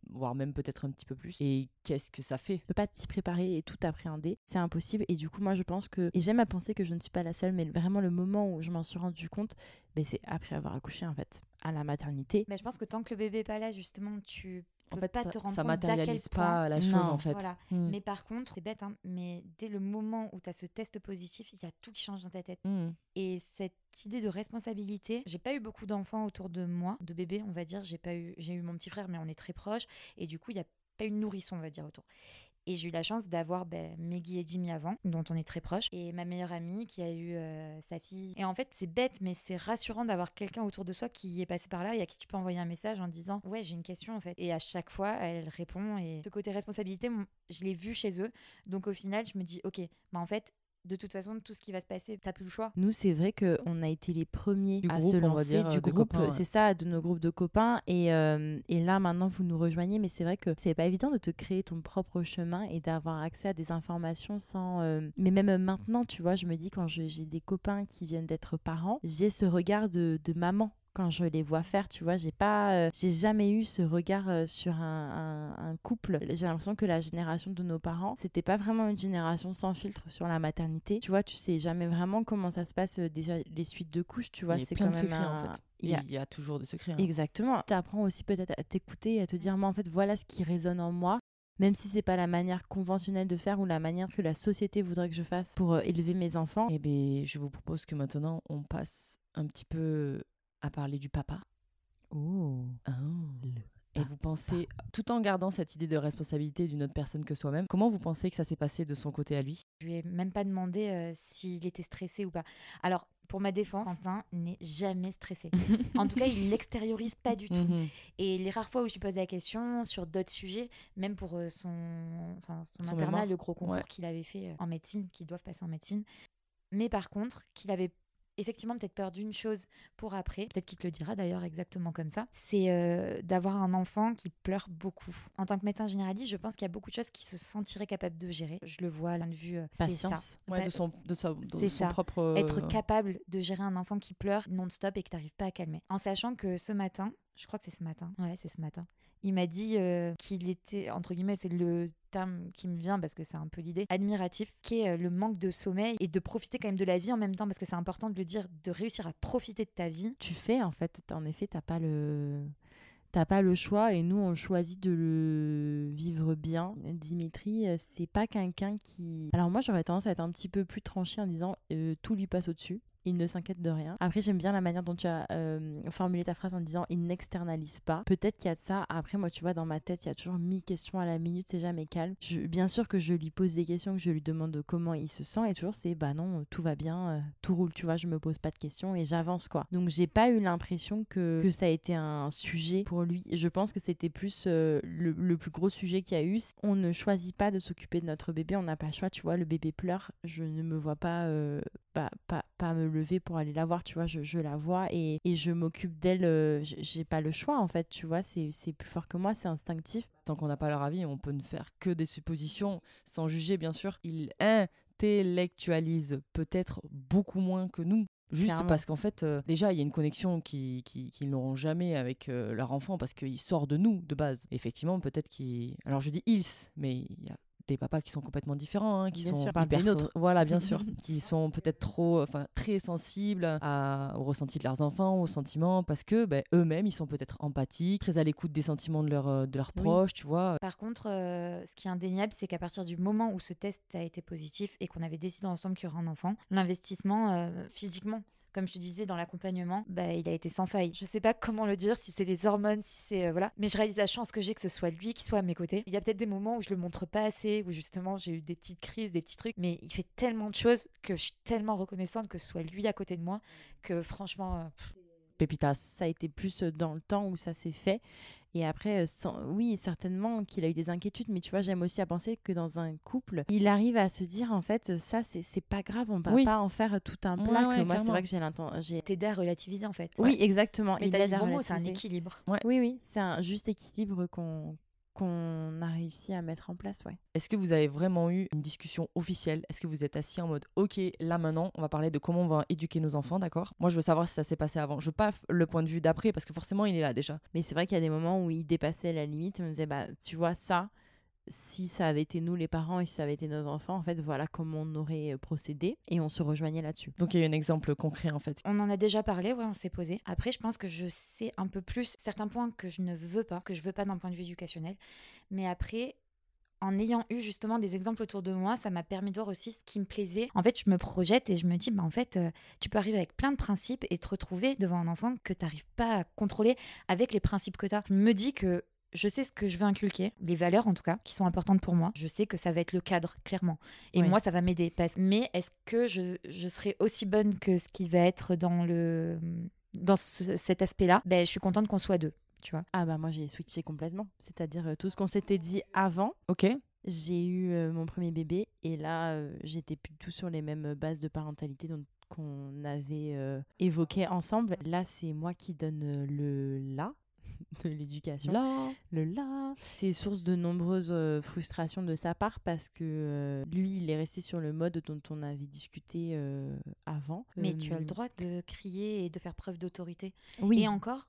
voire même peut-être un petit peu plus? Et qu'est-ce que ça fait? Tu peux pas t'y préparer et tout appréhender, c'est impossible. Et du coup, moi, je pense que, et j'aime à penser que je ne suis pas la seule, mais vraiment le moment où je m'en suis rendu compte, ben, c'est après avoir accouché, en fait, à la maternité. Mais je pense que tant que le bébé n'est pas là, justement, tu En fait, pas ça, te rendre ça compte d'à quel matérialise point- pas la chose Non. en fait. Voilà. Hmm. Mais par contre, c'est bête, hein, mais dès le moment où tu as ce test positif, il y a tout qui change dans ta tête. Hmm. Et cette idée de responsabilité, j'ai pas eu beaucoup d'enfants autour de moi, de bébés, on va dire. J'ai pas eu, j'ai eu mon petit frère, mais on est très proches. Et du coup, il y a pas eu de nourrisson, on va dire, autour. Et j'ai eu la chance d'avoir ben, Meggy et Jimmy avant, dont on est très proches, et ma meilleure amie qui a eu euh, sa fille. Et en fait, c'est bête, mais c'est rassurant d'avoir quelqu'un autour de soi qui est passé par là et à qui tu peux envoyer un message en disant Ouais, j'ai une question en fait. Et à chaque fois, elle répond. Et ce côté responsabilité, je l'ai vu chez eux. Donc au final, je me dis Ok, bah en fait, de toute façon, tout ce qui va se passer, t'as plus le choix. Nous, c'est vrai qu'on a été les premiers Du à groupe, se on va lancer dire, du groupe, ouais. c'est ça, de nos groupes de copains. Et, euh, et là, maintenant, vous nous rejoignez, mais c'est vrai que c'est pas évident de te créer ton propre chemin et d'avoir accès à des informations sans. euh, Mais même maintenant, tu vois, je me dis quand je- j'ai des copains qui viennent d'être parents, j'ai ce regard de, de maman. Quand je les vois faire, tu vois, j'ai pas, euh, j'ai jamais eu ce regard euh, sur un, un- un couple. J'ai l'impression que la génération de nos parents, c'était pas vraiment une génération sans filtre sur la maternité. Tu vois, tu sais jamais vraiment comment ça se passe euh, déjà les suites de couches. Tu vois, c'est quand de même secrets un- en fait. il y a- Il y a toujours des secrets. hein. Exactement. Tu apprends aussi peut-être à t'écouter et à te dire, moi, en fait, voilà ce qui résonne en moi. Même si c'est pas la manière conventionnelle de faire ou la manière que la société voudrait que je fasse pour élever mes enfants. Eh bien, je vous propose que maintenant, on passe un petit peu à parler du papa. Oh. Et vous pensez, tout en gardant cette idée de responsabilité d'une autre personne que soi-même, comment vous pensez que ça s'est passé de son côté à lui? Je lui ai même pas demandé euh, s'il était stressé ou pas. Alors, pour ma défense, Quentin n'est jamais stressé. (laughs) en tout cas, il l'extériorise pas du tout. Mhm. Et les rares fois où je lui pose la question sur d'autres sujets, même pour euh, son, enfin, son, Son internat, mémoire. le gros concours Ouais. qu'il avait fait euh, en médecine, qu'ils doivent passer en médecine. Mais par contre, qu'il avait effectivement peut-être peur d'une chose pour après, peut-être qu'il te le dira d'ailleurs exactement comme ça, c'est euh, d'avoir un enfant qui pleure beaucoup. En tant que médecin généraliste, je pense qu'il y a beaucoup de choses qu'il se sentirait capable de gérer. Je le vois à l'un de vue, euh, c'est ça. Patience. Ouais, Pas- de son, de sa- de c'est son ça. propre. être euh, capable de gérer un enfant qui pleure non-stop et que tu n'arrives pas à calmer. En sachant que ce matin, je crois que c'est ce matin, ouais, c'est ce matin, il m'a dit qu'il était, entre guillemets, c'est le terme qui me vient parce que c'est un peu l'idée, admiratif, qui est le manque de sommeil et de profiter quand même de la vie en même temps, parce que c'est important de le dire, de réussir à profiter de ta vie. Tu fais, en fait, en effet, t'as pas le. T'as pas le choix et nous on choisit de le vivre bien. Dimitri, c'est pas quelqu'un qui. Alors moi j'aurais tendance à être un petit peu plus tranché en disant tout lui passe au-dessus. Il ne s'inquiète de rien. Après, j'aime bien la manière dont tu as euh, formulé ta phrase en disant il n'externalise pas. Peut-être qu'il y a de ça. Après, moi, tu vois, dans ma tête, il y a toujours mille questions à la minute, c'est jamais calme. Bien sûr que je lui pose des questions, que je lui demande comment il se sent, et toujours c'est bah non, tout va bien, euh, tout roule, tu vois, je me pose pas de questions et j'avance quoi. Donc, j'ai pas eu l'impression que, ça a été un sujet pour lui. Je pense que c'était plus euh, le plus gros sujet qu'il y a eu. On ne choisit pas de s'occuper de notre bébé, on n'a pas le choix, tu vois, le bébé pleure, je ne me vois pas. Pas, pas, pas me lever pour aller la voir, tu vois, je, je la vois et, et je m'occupe d'elle, euh, j'ai pas le choix en fait, tu vois, c'est c'est plus fort que moi, c'est instinctif. Tant qu'on n'a pas leur avis, on peut ne faire que des suppositions, sans juger bien sûr. Il intellectualise peut-être beaucoup moins que nous. Juste Clairement. parce qu'en fait, euh, déjà, il y a une connexion qu'ils qui, qu'ils n'auront jamais avec euh, leur enfant parce qu'il sort de nous de base. Effectivement, peut-être qu'il. Alors je dis ils, mais il y a des papas qui sont complètement différents, hein, qui Bien sont sûr, des hyper-. Voilà, bien (laughs) sûr, qui sont peut-être trop, enfin très sensibles à, au ressenti de leurs enfants, aux sentiments, parce que ben, eux-mêmes, ils sont peut-être empathiques, très à l'écoute des sentiments de, leur, euh, de leurs Oui. proches, tu vois. Par contre, euh, ce qui est indéniable, c'est qu'à partir du moment où ce test a été positif et qu'on avait décidé ensemble qu'il y aurait un enfant, l'investissement euh, physiquement comme je te disais, dans l'accompagnement, bah, il a été sans faille. Je sais pas comment le dire, si c'est les hormones, si c'est. euh, voilà. Mais je réalise la chance que j'ai que ce soit lui qui soit à mes côtés. Il y a peut-être des moments où je le montre pas assez, où justement j'ai eu des petites crises, des petits trucs, mais il fait tellement de choses que je suis tellement reconnaissante que ce soit lui à côté de moi que franchement. euh, Pépitas. Ça a été plus dans le temps où ça s'est fait. Et après, sans- oui, certainement qu'il a eu des inquiétudes, mais tu vois, j'aime aussi à penser que dans un couple, il arrive à se dire, en fait, ça, c'est pas grave, on va Oui. pas en faire tout un plat. ouais, moi, c'est vrai que j'ai l'intention. T'aider à relativiser en fait. Oui, exactement. Mais il bon c'est un équilibre. Oui, oui, c'est un juste équilibre qu'on qu'on a réussi à mettre en place, ouais. Est-ce que vous avez vraiment eu une discussion officielle? Est-ce que vous êtes assis en mode OK, là maintenant, on va parler de comment on va éduquer nos enfants, d'accord? Moi, je veux savoir si ça s'est passé avant. Je veux pas le point de vue d'après parce que forcément, il est là déjà. Mais c'est vrai qu'il y a des moments où il dépassait la limite. Il me disait, bah, tu vois, ça, si ça avait été nous les parents et si ça avait été nos enfants, en fait, voilà comment on aurait euh, procédé. Et on se rejoignait là-dessus. Donc, il y a eu un exemple concret en fait. On en a déjà parlé, ouais, on s'est posé. Après, je pense que je sais un peu plus certains points que je ne veux pas, que je veux pas d'un point de vue éducationnel. Mais après, en ayant eu justement des exemples autour de moi, ça m'a permis de voir aussi ce qui me plaisait. En fait, je me projette et je me dis, bah, en fait, euh, tu peux arriver avec plein de principes et te retrouver devant un enfant que tu n'arrives pas à contrôler avec les principes que tu as. Je me dis que je sais ce que je veux inculquer, les valeurs en tout cas, qui sont importantes pour moi. Je sais que ça va être le cadre, clairement. Et Oui. moi, ça va m'aider. Parce... Mais est-ce que je, je serai aussi bonne que ce qui va être dans, le... dans ce- cet aspect-là? Ben, Je suis contente qu'on soit deux, tu vois. Ah bah moi j'ai switché complètement. C'est-à-dire euh, tout ce qu'on s'était dit avant, OK j'ai eu euh, mon premier bébé et là euh, j'étais plus tout sur les mêmes bases de parentalité dont qu'on avait euh, évoqué ensemble. Là c'est moi qui donne le là (laughs) de l'éducation. Là. Le là. C'est source de nombreuses euh, frustrations de sa part parce que euh, lui il est resté sur le mode dont on avait discuté euh, avant. Mais tu as le droit de crier et de faire preuve d'autorité. Oui. Et encore,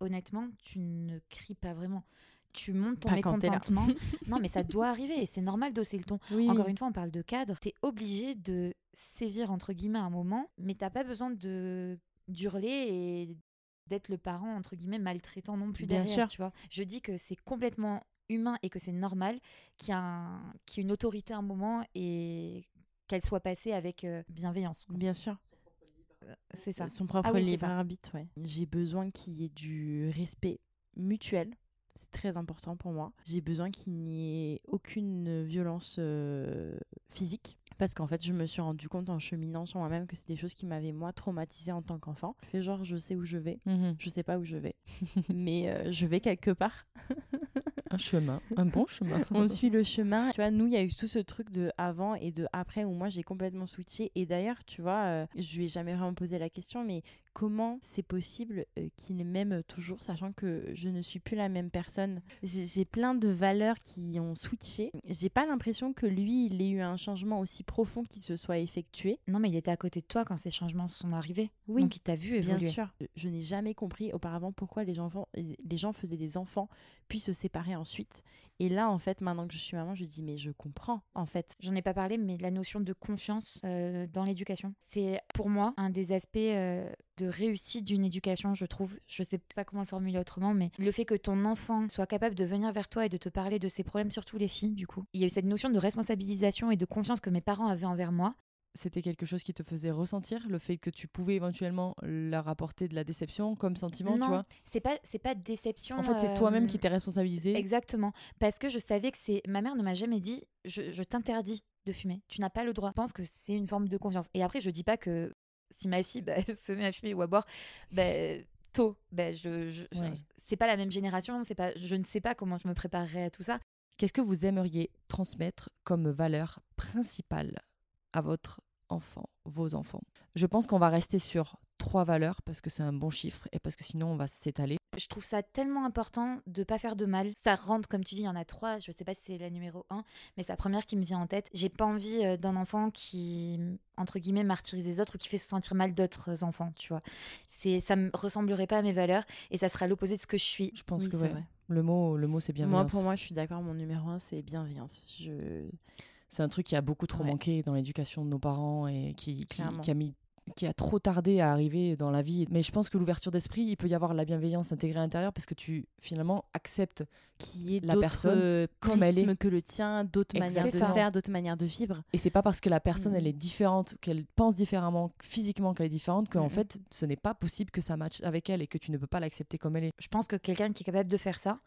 honnêtement, tu ne cries pas vraiment. Tu montes ton Pas t'es mécontentement. (laughs) non, mais ça doit arriver et c'est normal d'hausser le ton. Oui, Encore oui. une fois, on parle de cadre. Tu es obligé de sévir, entre guillemets, un moment, mais t'as pas besoin de d'hurler et d'être le parent, entre guillemets, maltraitant non plus Bien derrière, sûr. tu vois. Je dis que c'est complètement humain et que c'est normal qu'il y, un- ait une autorité à un moment et qu'elle soit passée avec euh, bienveillance. quoi. Bien sûr. C'est ça. Son propre Ah oui, libre arbitre, ouais. J'ai besoin qu'il y ait du respect mutuel. C'est très important pour moi. J'ai besoin qu'il n'y ait aucune violence euh, physique. Parce qu'en fait, je me suis rendu compte en cheminant sur moi-même que c'est des choses qui m'avaient, moi, traumatisée en tant qu'enfant. Je fais genre, je sais où je vais. Mhm. Je sais pas où je vais. (laughs) Mais euh, je vais quelque part. Un chemin, un bon chemin. (laughs) on suit le chemin. Tu vois, nous, il y a eu tout ce truc de avant et de après où moi j'ai complètement switché. Et d'ailleurs, tu vois, euh, je lui ai jamais vraiment posé la question, mais comment c'est possible euh, qu'il m'aime toujours, sachant que je ne suis plus la même personne J'ai plein de valeurs qui ont switché. J'ai pas l'impression que lui, il ait eu un changement aussi profond qui se soit effectué. Non, mais il était à côté de toi quand ces changements sont arrivés. Oui, Donc il t'a vu Bien évoluer. sûr. Je n'ai jamais compris auparavant pourquoi les gens, les gens faisaient des enfants puis se séparaient ensuite. Et là, en fait, maintenant que je suis maman, je dis mais je comprends en fait. J'en ai pas parlé, mais la notion de confiance euh, dans l'éducation, c'est pour moi un des aspects euh, de réussite d'une éducation, je trouve. Je sais pas comment le formuler autrement, mais le fait que ton enfant soit capable de venir vers toi et de te parler de ses problèmes, surtout les filles, du coup. Il y a eu cette notion de responsabilisation et de confiance que mes parents avaient envers moi. C'était quelque chose qui te faisait ressentir le fait que tu pouvais éventuellement leur apporter de la déception comme sentiment, non, tu vois? c'est pas c'est pas déception. En fait, c'est toi-même euh, qui t'es responsabilisé. Exactement. Parce que je savais que c'est. Ma mère ne m'a jamais dit je, je t'interdis de fumer. Tu n'as pas le droit. Je pense que c'est une forme de confiance. Et après, je dis pas que si ma fille bah, (laughs) se met à fumer ou à boire, bah, tôt, bah, je, je- Ouais. c'est pas la même génération. C'est pas, je ne sais pas comment je me préparerais à tout ça. Qu'est-ce que vous aimeriez transmettre comme valeur principale à votre enfant, vos enfants Je pense qu'on va rester sur trois valeurs parce que c'est un bon chiffre et parce que sinon on va s'étaler. Je trouve ça tellement important de pas faire de mal. Ça rentre, comme tu dis, il y en a trois. Je sais pas si c'est la numéro un, mais c'est la première qui me vient en tête. J'ai pas envie euh, d'un enfant qui, entre guillemets, martyrise les autres ou qui fait se sentir mal d'autres enfants, tu vois. C'est, ça me ressemblerait pas à mes valeurs et ça sera l'opposé de ce que je suis. Je pense Oui, que c'est ouais, vrai. le mot, le mot c'est Moi, bienveillance. pour moi, je suis d'accord. Mon numéro un, c'est bienveillance. Je... C'est un truc qui a beaucoup trop Ouais. manqué dans l'éducation de nos parents et qui, qui, a mis qui a trop tardé à arriver dans la vie. Mais je pense que l'ouverture d'esprit, il peut y avoir la bienveillance intégrée à l'intérieur parce que tu finalement acceptes qui est la personne comme elle est. que le tien, d'autres manières de faire, d'autres manières de vivre. Et c'est pas parce que la personne elle est différente, qu'elle pense différemment, physiquement qu'elle est différente, qu'en Mhm. fait ce n'est pas possible que ça matche avec elle et que tu ne peux pas l'accepter comme elle est. Je pense que quelqu'un qui est capable de faire ça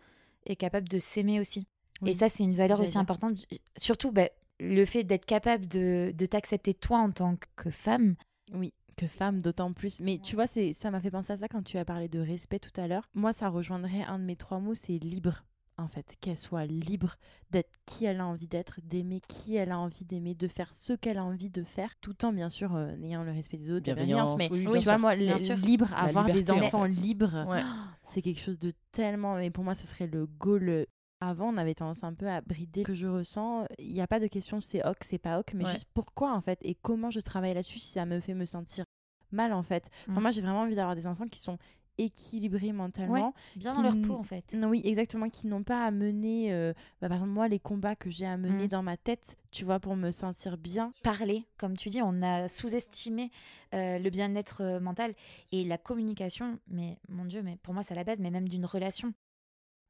est capable de s'aimer aussi. Oui, Et ça, c'est une valeur aussi importante. Surtout, bah, le fait d'être capable de, de t'accepter toi en tant que femme. Oui, que femme d'autant plus. Mais tu vois, c'est ça m'a fait penser à ça quand tu as parlé de respect tout à l'heure. Moi, ça rejoindrait un de mes trois mots, c'est libre. En fait, qu'elle soit libre d'être qui elle a envie d'être, d'aimer qui elle a envie d'aimer, de faire ce qu'elle a envie de faire, tout en bien sûr euh, ayant le respect des autres, la Bienveillance. Mais oui, tu vois, moi, Bien le- sûr. libre, avoir des en enfants fait. libres, Ouais. (gasps) c'est quelque chose de tellement. Mais pour moi, ce serait le goal. Avant, on avait tendance un peu à brider ce que je ressens. Il n'y a pas de question c'est ok, c'est pas ok, mais Ouais. juste pourquoi en fait et comment je travaille là-dessus si ça me fait me sentir mal en fait. Enfin, Mm. moi, j'ai vraiment envie d'avoir des enfants qui sont équilibrés mentalement. Bien dans leur peau, en fait. Non, oui, exactement, qui n'ont pas à mener, euh, bah, par exemple, moi, les combats que j'ai à mener Mm. dans ma tête, tu vois, pour me sentir bien. Parler, comme tu dis, on a sous-estimé euh, le bien-être euh, mental et la communication. Mais mon Dieu, mais pour moi, c'est à la base, mais même d'une relation.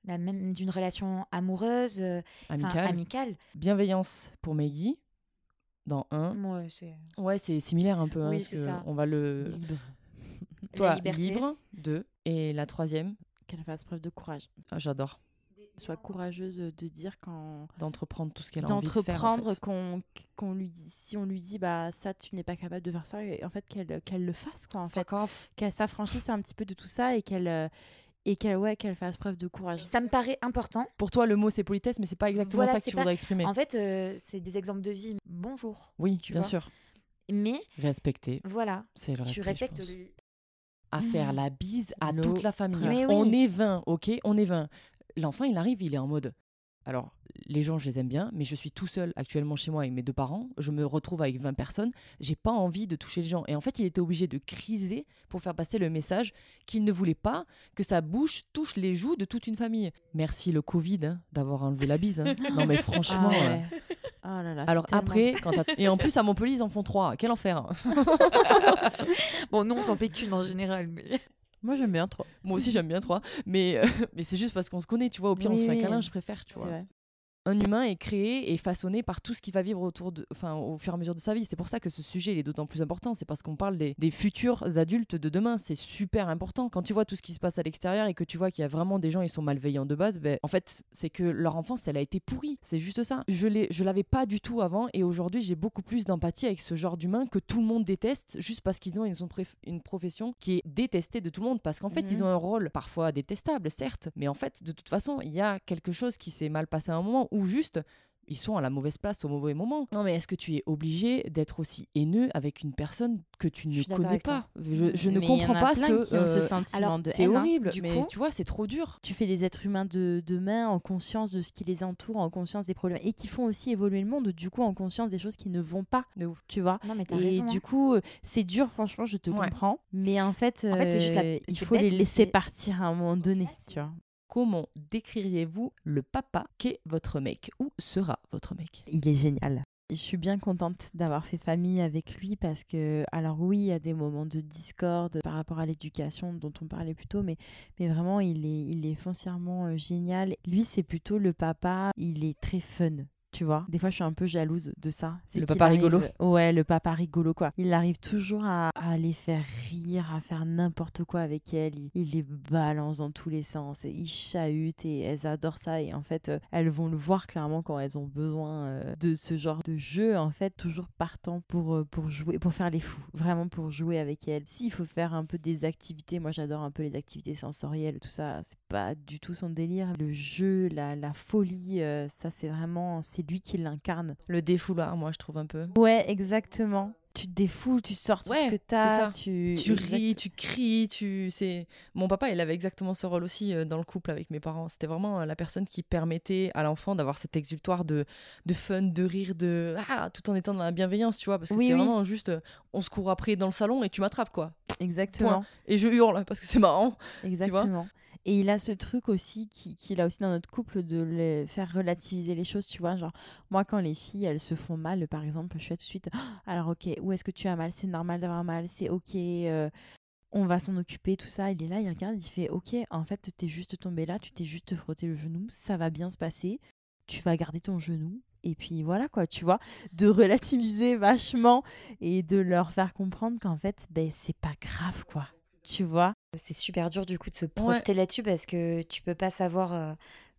La même d'une relation amoureuse, euh, enfin, Amical. amicale. Bienveillance pour Maggie dans un. Ouais, c'est Ouais, similaire un peu. hein, Oui, c'est ça. On va le. Libre. (laughs) Toi, libre, deux. Et la troisième, Qu'elle fasse preuve de courage. ah, j'adore, Soit courageuse de dire quand. d'entreprendre tout ce qu'elle a envie de faire. en D'entreprendre, fait. qu'on qu'on lui dit, si on lui dit, bah ça, tu n'es pas capable de faire ça, et en fait, qu'elle qu'elle le fasse, quoi, en fait. Qu'elle s'affranchisse un petit peu de tout ça et qu'elle. euh, et qu'elle ouais, qu'elle fasse preuve de courage. Ça me paraît important. Pour toi, le mot c'est politesse, mais c'est pas exactement Voilà, ça que tu pas- voudrais exprimer. En fait, euh, c'est des exemples de vie. Bonjour. Oui, tu bien vois. sûr. Mais Respecter, voilà, c'est le respect. tu respectes le- à faire la bise à toute la famille. Mais On oui. est 20, ok On est 20. L'enfant, il arrive, il est en mode. Alors, les gens, je les aime bien, mais je suis tout seul actuellement chez moi avec mes deux parents. Je me retrouve avec 20 personnes. J'ai pas envie de toucher les gens. Et en fait, il était obligé de criser pour faire passer le message qu'il ne voulait pas que sa bouche touche les joues de toute une famille. Merci le Covid hein, d'avoir enlevé la bise. hein. (laughs) Non, mais franchement. Ah euh. Oh là là, Alors après, quand et en plus à Montpellier, ils en font trois. Quel enfer. (laughs) Bon, nous, on s'en fait qu'une en général. Mais... Moi, j'aime bien trop. Moi aussi, j'aime bien trois. Mais, euh, (laughs) mais c'est juste parce qu'on se connaît, tu vois. Au pire, on se fait un oui. câlin, je préfère, tu vois. Un humain est créé et façonné par tout ce qu'il va vivre autour de, enfin, au fur et à mesure de sa vie. C'est pour ça que ce sujet il est d'autant plus important. C'est parce qu'on parle des, des futurs adultes de demain. C'est super important. Quand tu vois tout ce qui se passe à l'extérieur et que tu vois qu'il y a vraiment des gens ils sont malveillants de base, ben, en fait, c'est que leur enfance elle a été pourrie. C'est juste ça. Je l'ai, je l'avais pas du tout avant et aujourd'hui j'ai beaucoup plus d'empathie avec ce genre d'humain que tout le monde déteste juste parce qu'ils ont une, sont préf- une profession qui est détestée de tout le monde parce qu'en fait Mhm. ils ont un rôle parfois détestable certes, mais en fait de toute façon il y a quelque chose qui s'est mal passé à un moment ou juste ils sont à la mauvaise place au mauvais moment. Non, mais est-ce que tu es obligé d'être aussi haineux avec une personne que tu ne connais pas? Je, je ne comprends a pas ce. ce euh, sentiment alors, de c'est hein. horrible, Du mais coup- tu vois, c'est trop dur. Tu fais des êtres humains de demain en conscience de ce qui les entoure, en conscience des problèmes et qui font aussi évoluer le monde, du coup en conscience des choses qui ne vont pas, De ouf. tu vois? Non, mais t'as Et raison. du hein. coup, euh, c'est dur, franchement, je te Ouais. comprends. Mais en fait, En fait, c'est juste la- euh, il faut bête, les laisser partir à un moment donné, tu vois? Comment décririez-vous le papa qu'est votre mec ou sera votre mec? Il est génial. Je suis bien contente d'avoir fait famille avec lui parce que, alors oui, il y a des moments de discorde par rapport à l'éducation dont on parlait plus tôt, mais, mais vraiment, il est, il est foncièrement euh, génial. Lui, c'est plutôt le papa, il est très fun. Tu vois, des fois je suis un peu jalouse de ça. C'est Le papa rigolo. Ouais, le papa rigolo quoi. Il arrive toujours à, à les faire rire, à faire n'importe quoi avec elle. Il, il les balance dans tous les sens et il chahute et elles adorent ça. Et en fait, euh, elles vont le voir clairement quand elles ont besoin euh, de ce genre de jeu. En fait, toujours partant pour, euh, pour jouer, pour faire les fous. Vraiment pour jouer avec elle. S'il faut faire un peu des activités, moi j'adore un peu les activités sensorielles, tout ça. C'est pas du tout son délire. Le jeu, la, la folie, ça c'est vraiment, c'est lui qui l'incarne. Le défouloir, moi, je trouve un peu. Ouais, exactement. Tu te défoules, tu sors tout Ouais, ce que c'est t'as. ça. Tu, Tu exact- ris, tu cries, tu. C'est mon papa, il avait exactement ce rôle aussi euh, dans le couple avec mes parents. C'était vraiment euh, la personne qui permettait à l'enfant d'avoir cet exutoire de, de fun, de rire, de ah, tout en étant dans la bienveillance, tu vois, parce que Oui, c'est oui. vraiment juste, euh, on se court après dans le salon et tu m'attrapes quoi. Exactement. Et je hurle parce que c'est marrant. Exactement. Et il a ce truc aussi qui- qu'il a aussi dans notre couple de faire relativiser les choses, tu vois. Genre, moi, quand les filles, elles se font mal, par exemple, je fais tout de suite, Ah, alors ok, où est-ce que tu as mal? C'est normal d'avoir mal, c'est ok, euh, on va s'en occuper, tout ça. Il est là, il regarde, il fait, ok, en fait, t'es juste tombé là, tu t'es juste frotté le genou, ça va bien se passer, tu vas garder ton genou. Et puis voilà quoi, tu vois, de relativiser vachement et de leur faire comprendre qu'en fait, ben, c'est pas grave quoi, tu vois. C'est super dur du coup de se projeter là-dessus parce que tu peux pas savoir euh,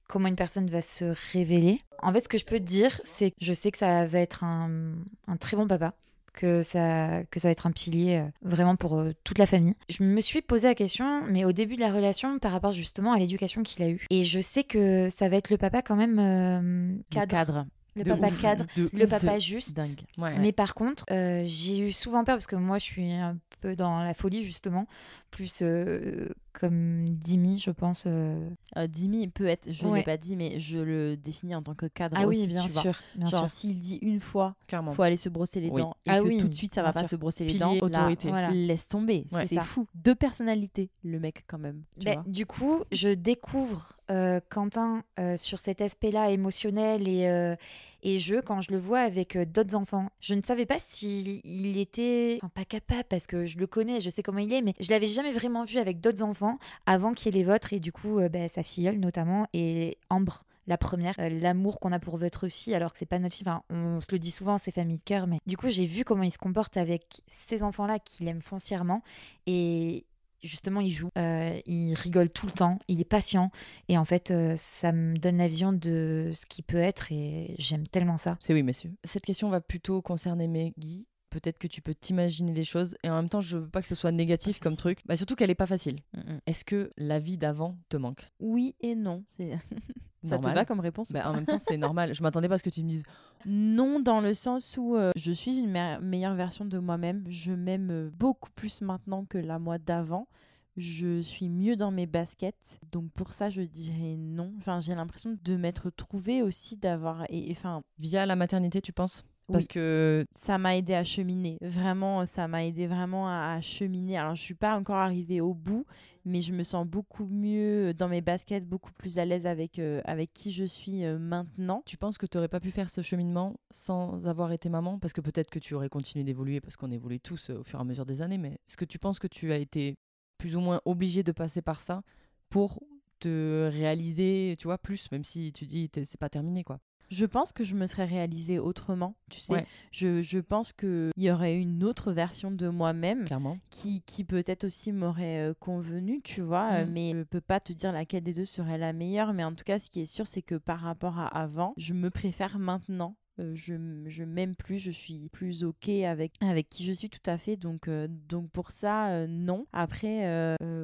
comment une personne va se révéler. En fait, ce que je peux te dire, c'est que je sais que ça va être un, un très bon papa, que ça, que ça va être un pilier euh, vraiment pour euh, toute la famille. Je me suis posé la question, mais au début de la relation, par rapport justement à l'éducation qu'il a eue. Et je sais que ça va être le papa quand même euh, Le cadre, cadre. le De papa ouf. cadre, le ouf. papa juste. Dingue. Ouais. Mais par contre, euh, j'ai eu souvent peur parce que moi, je suis un peu dans la folie, justement. Plus euh, comme Dimi, je pense. euh. Euh, Dimi peut être, je ne Ouais. l'ai pas dit, mais je le définis en tant que cadre Ah aussi, oui, bien tu vois. sûr. Bien Genre, s'il dit une fois, clairement. faut aller se brosser les Oui. dents, et Ah que oui, tout de suite, ça va pas se brosser les Pilier, dents, là, autorité. Voilà. laisse tomber. Ouais. C'est fou. Deux personnalités, le mec, quand même. Tu vois. du coup, je découvre euh, Quentin euh, sur cet aspect-là émotionnel et, euh, et je, quand je le vois avec euh, d'autres enfants, je ne savais pas s'il il était, enfin pas capable parce que je le connais, je sais comment il est, mais je l'avais jamais vraiment vu avec d'autres enfants avant qu'il ait les vôtres et du coup, euh, ben, sa filleule notamment et Ambre. La première, euh, l'amour qu'on a pour votre fille, alors que c'est pas notre fille. Enfin, on se le dit souvent, c'est famille de cœur, mais du coup, j'ai vu comment il se comporte avec ces enfants-là qu'il aime foncièrement. Et justement, il joue, euh, il rigole tout le temps, il est patient. Et en fait, euh, ça me donne la vision de ce qu'il peut être et j'aime tellement ça. C'est oui, messieurs. Cette question va plutôt concerner Maggie. Peut-être que tu peux t'imaginer les choses et en même temps, je veux pas que ce soit négatif comme truc. Bah, surtout qu'elle est pas facile. Mm, mm. Est-ce que la vie d'avant te manque? Oui et non. c'est- (laughs) ça te va comme réponse Bah, En même temps, c'est normal. Je m'attendais pas à ce que tu me dises. (laughs) Non, dans le sens où euh, je suis une me- meilleure version de moi-même. Je m'aime euh, beaucoup plus maintenant que la moi d'avant. Je suis mieux dans mes baskets. Donc pour ça, je dirais non. Enfin, j'ai l'impression de m'être trouvée aussi, d'avoir... Et, et, enfin, Via la maternité, tu penses? Parce Oui. que ça m'a aidé à cheminer. Vraiment, ça m'a aidé vraiment à, à cheminer. Alors, je suis pas encore arrivée au bout, mais je me sens beaucoup mieux dans mes baskets, beaucoup plus à l'aise avec, euh, avec qui je suis euh, maintenant. tu penses que tu aurais pas pu faire ce cheminement sans avoir été maman? Parce que peut-être que tu aurais continué d'évoluer, parce qu'on évolue tous euh, au fur et à mesure des années, mais est-ce que tu penses que tu as été plus ou moins obligé de passer par ça pour te réaliser, tu vois, plus, même si tu dis c'est pas terminé, quoi? Je pense que je me serais réalisée autrement, tu sais. Ouais. Je, je pense qu'il y aurait une autre version de moi-même qui, qui peut-être aussi m'aurait euh, convenu, tu vois, euh, Mm. mais je peux pas te dire laquelle des deux serait la meilleure, mais en tout cas, ce qui est sûr, c'est que par rapport à avant, je me préfère maintenant. Euh, je, je m'aime plus, je suis plus ok avec, avec qui je suis tout à fait. Donc, euh, donc pour ça, euh, non. Après,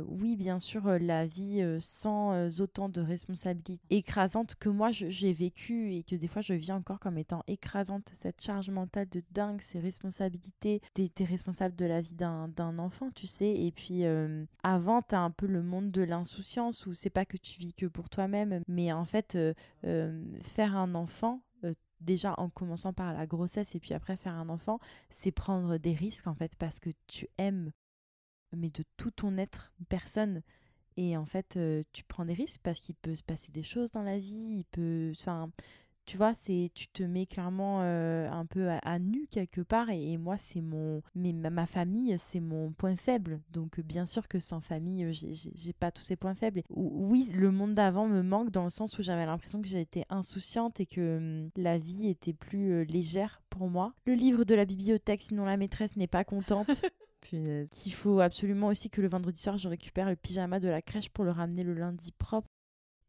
oui, bien sûr, la vie sans autant de responsabilités écrasantes que moi j'ai vécu et que des fois je vis encore comme étant écrasante, cette charge mentale de dingue, ces responsabilités, t'es t'es responsable de la vie d'un enfant, tu sais. Et puis avant, t'as un peu le monde de l'insouciance où c'est pas que tu vis que pour toi-même, mais en fait, faire un enfant, déjà en commençant par la grossesse et puis après faire un enfant, c'est prendre des risques en fait parce que tu aimes, mais de tout ton être, une personne. Et en fait, euh, tu prends des risques parce qu'il peut se passer des choses dans la vie, il peut, enfin, tu vois, c'est, tu te mets clairement euh, un peu à, à nu quelque part. Et, et moi, c'est mon, mais ma, ma famille, c'est mon point faible. Donc, euh, bien sûr que sans famille, euh, j'ai, pas tous ces points faibles. Oui, le monde d'avant me manque dans le sens où j'avais l'impression que j'étais insouciante et que hum, la vie était plus euh, légère pour moi. Le livre de la bibliothèque, sinon la maîtresse n'est pas contente (laughs) qu'il faut absolument aussi que le vendredi soir, je récupère le pyjama de la crèche pour le ramener le lundi propre.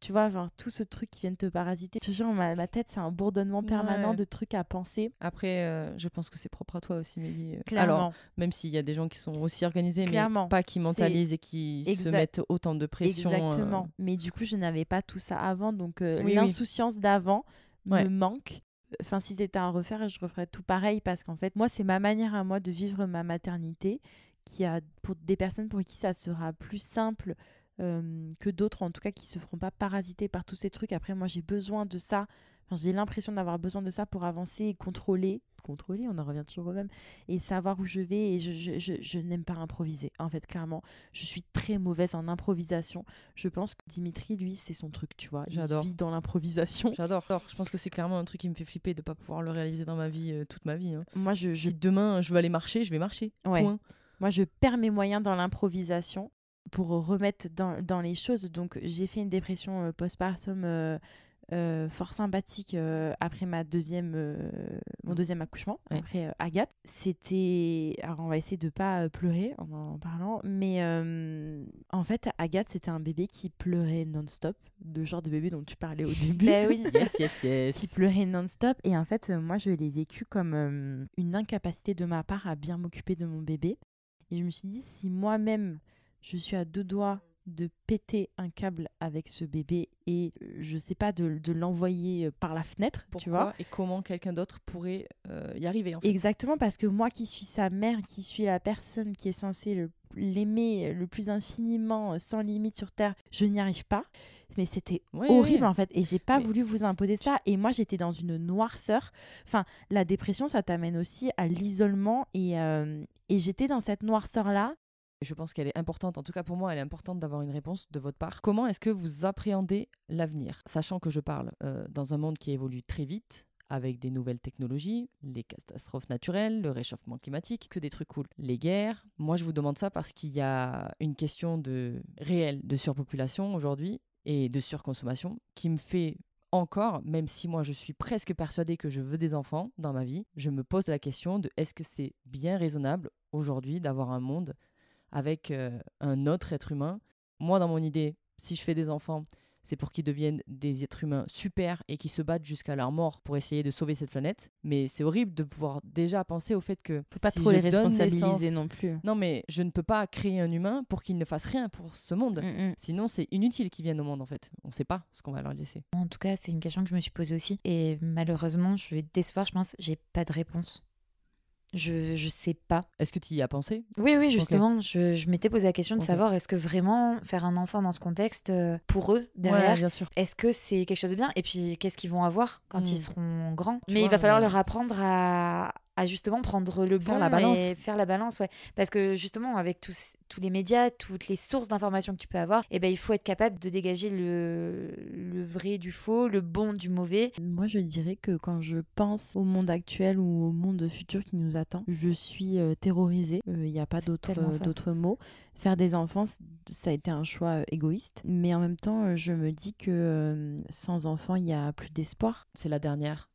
Tu vois, genre, tout ce truc qui vient de te parasiter. Jure, ma, ma tête, c'est un bourdonnement permanent Ouais. de trucs à penser. Après, euh, je pense que c'est propre à toi aussi, Maggie. Euh, Clairement. Alors, même s'il y a des gens qui sont aussi organisés, Clairement. mais pas qui mentalisent et qui se mettent autant de pression. euh, Exactement. Mais du coup, je n'avais pas tout ça avant. Donc, euh, Oui, oui. l'insouciance d'avant Ouais. me manque. Enfin, si c'était à refaire, je referais tout pareil parce qu'en fait, moi, c'est ma manière à moi de vivre ma maternité qui a pour des personnes pour qui ça sera plus simple euh, que d'autres, en tout cas, qui se feront pas parasiter par tous ces trucs. Après, moi, j'ai besoin de ça. Enfin, j'ai l'impression d'avoir besoin de ça pour avancer et contrôler. Contrôler, on en revient toujours au même. Et savoir où je vais. Et je, je, je, je n'aime pas improviser. En fait, clairement, je suis très mauvaise en improvisation. Je pense que Dimitri, lui, c'est son truc, tu vois. J'adore. Il vit dans l'improvisation. (laughs) J'adore. Je pense que c'est clairement un truc qui me fait flipper de pas pouvoir le réaliser dans ma vie euh, toute ma vie. hein. Moi, je, je Si demain je veux aller marcher, je vais marcher. Ouais. Point. Moi, je perds mes moyens dans l'improvisation pour remettre dans, dans les choses. Donc, j'ai fait une dépression euh, postpartum euh, euh, fort sympathique euh, après ma deuxième, euh, mon deuxième accouchement, Ouais. après Agathe. C'était. Alors, on va essayer de pas euh, pleurer en en parlant, mais en fait, Agathe, c'était un bébé qui pleurait non-stop, le genre de bébé dont tu parlais au début. Ben oui. (laughs) Yes, yes, yes. qui pleurait non-stop. Et en fait, moi, je l'ai vécu comme une incapacité de ma part à bien m'occuper de mon bébé. Et je me suis dit, si moi-même, je suis à deux doigts de péter un câble avec ce bébé et, je sais pas, de, de l'envoyer euh, par la fenêtre, tu vois. Et comment quelqu'un d'autre pourrait euh, y arriver en fait? Exactement, parce que moi qui suis sa mère, qui suis la personne qui est censée l'aimer le plus infiniment, euh, sans limite sur Terre, je n'y arrive pas. Mais c'était horrible en fait et j'ai pas Mais- voulu vous imposer ça et moi j'étais dans une noirceur enfin la dépression ça t'amène aussi à l'isolement et, euh, et j'étais dans cette noirceur là Je pense qu'elle est importante, en tout cas pour moi, elle est importante d'avoir une réponse de votre part. Comment est-ce que vous appréhendez l'avenir? Sachant que je parle euh, dans un monde qui évolue très vite, avec des nouvelles technologies, les catastrophes naturelles, le réchauffement climatique, que des trucs cool. Les guerres, moi je vous demande ça parce qu'il y a une question de réelle de surpopulation aujourd'hui et de surconsommation qui me fait encore, même si moi je suis presque persuadée que je veux des enfants dans ma vie, je me pose la question de est-ce que c'est bien raisonnable aujourd'hui d'avoir un monde avec euh, un autre être humain. Moi, dans mon idée, si je fais des enfants, c'est pour qu'ils deviennent des êtres humains super et qui se battent jusqu'à leur mort pour essayer de sauver cette planète. Mais c'est horrible de pouvoir déjà penser au fait que faut pas si trop je les donne responsabiliser naissance- non plus Non, mais je ne peux pas créer un humain pour qu'il ne fasse rien pour ce monde. Mm, mm. Sinon, c'est inutile qu'ils viennent au monde en fait. On ne sait pas ce qu'on va leur laisser. En tout cas, c'est une question que je me suis posée aussi. Et malheureusement, je vais te décevoir, je pense, j'ai pas de réponse. Je, je sais pas. Est-ce que tu y as pensé? Oui, oui, justement, je, je m'étais posé la question de savoir est-ce que vraiment faire un enfant dans ce contexte, euh, pour eux, derrière, Ouais, est-ce que c'est quelque chose de bien? Et puis, qu'est-ce qu'ils vont avoir quand Hmm. ils seront grands? Mais il va falloir euh, leur apprendre à, à justement prendre le Faire bon la balance. et faire la balance, ouais. Parce que justement, avec tous, tous les médias, toutes les sources d'informations que tu peux avoir, eh ben, il faut être capable de dégager le, le vrai du faux, le bon du mauvais. Moi, je dirais que quand je pense au monde actuel ou au monde futur qui nous attend, je suis euh, terrorisée. Il n'y a pas d'autre euh, ça. d'autres mots. Faire des enfants, ça a été un choix euh, égoïste. Mais en même temps, euh, je me dis que euh, sans enfants, il n'y a plus d'espoir. C'est la dernière.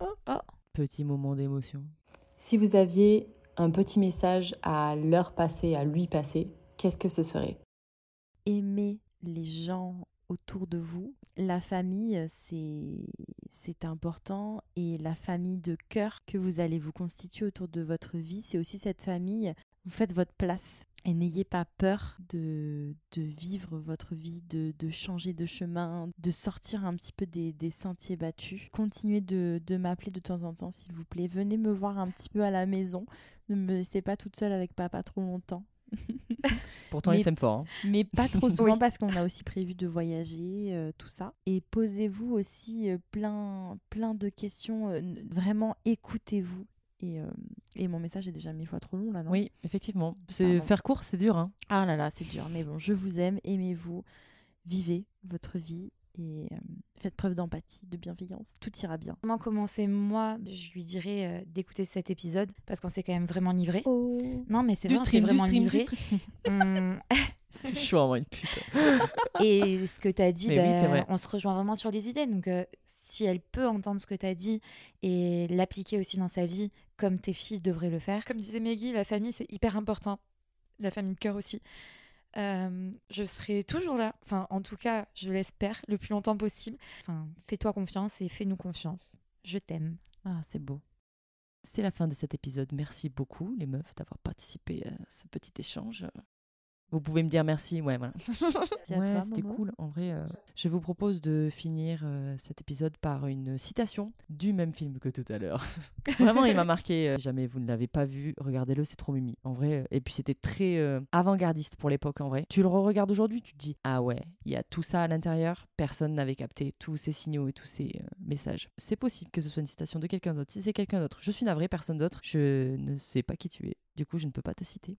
Oh, oh. Petit moment d'émotion. Si vous aviez un petit message à leur passer, à lui passer, qu'est-ce que ce serait? Aimer les gens autour de vous. La famille, c'est c'est important. Et la famille de cœur que vous allez vous constituer autour de votre vie, c'est aussi cette famille. Vous faites votre place. Et n'ayez pas peur de, de vivre votre vie, de, de changer de chemin, de sortir un petit peu des, des sentiers battus. Continuez de, de m'appeler de temps en temps, s'il vous plaît. Venez me voir un petit peu à la maison. Ne me laissez pas toute seule avec papa trop longtemps. (laughs) Pourtant, Mais- il s'aime fort. hein. Mais pas trop (laughs) souvent Oui. parce qu'on a aussi prévu de voyager, euh, tout ça. Et posez-vous aussi euh, plein, plein de questions. euh, vraiment, écoutez-vous. Et, euh, et mon message est déjà mille fois trop long là, non? Oui, effectivement. C'est faire court, c'est dur. Hein. Ah là là, c'est dur. Mais bon, je vous aime, aimez-vous, vivez votre vie et euh, faites preuve d'empathie, de bienveillance. Tout ira bien. Comment commencer moi Je lui dirais euh, d'écouter cet épisode parce qu'on s'est quand même vraiment livré. Oh Non, mais c'est vrai, stream, du vraiment stream, livré. (laughs) Hum, Je suis vraiment une pute. (laughs) Et ce que tu as dit, oui, ben, on se rejoint vraiment sur les idées. Donc, euh, si elle peut entendre ce que tu as dit et l'appliquer aussi dans sa vie, comme tes filles devraient le faire. Comme disait Maggie, la famille, c'est hyper important. La famille de cœur aussi. Euh, je serai toujours là. Enfin, en tout cas, je l'espère, le plus longtemps possible. Enfin, fais-toi confiance et fais-nous confiance. Je t'aime. Ah, c'est beau. C'est la fin de cet épisode. Merci beaucoup, les meufs, d'avoir participé à ce petit échange. Vous pouvez me dire merci, ouais, voilà. (laughs) Ouais, c'était cool. En vrai, euh, je vous propose de finir euh, cet épisode par une citation du même film que tout à l'heure. (laughs) Vraiment, il m'a marqué. euh, si jamais vous ne l'avez pas vu, regardez-le, c'est trop mimi. En vrai, et puis c'était très euh, avant-gardiste pour l'époque, en vrai. Tu le re-regardes aujourd'hui, tu te dis, ah ouais, il y a tout ça à l'intérieur. Personne n'avait capté tous ces signaux et tous ces messages. C'est possible que ce soit une citation de quelqu'un d'autre. Si c'est quelqu'un d'autre, je suis navré, personne d'autre. Je ne sais pas qui tu es. Du coup, je ne peux pas te citer.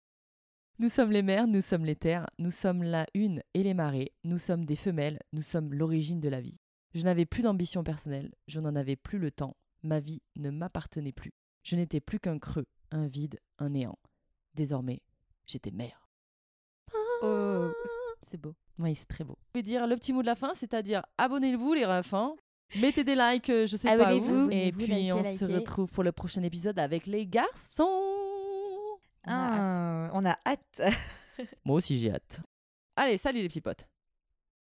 Nous sommes les mers, nous sommes les terres, nous sommes la une et les marées, nous sommes des femelles, nous sommes l'origine de la vie. Je n'avais plus d'ambition personnelle, je n'en avais plus le temps, ma vie ne m'appartenait plus. Je n'étais plus qu'un creux, un vide, un néant. Désormais, j'étais mère. Oh, c'est beau. Oui, c'est très beau. Je vais dire le petit mot de la fin, c'est-à-dire abonnez-vous les refs, hein. mettez des likes, euh, je sais pas où, Abonnez-vous. et puis likez, on se retrouve pour le prochain épisode avec les garçons. Ah, on a hâte. (laughs) Moi aussi j'ai hâte. Allez, salut les petits potes.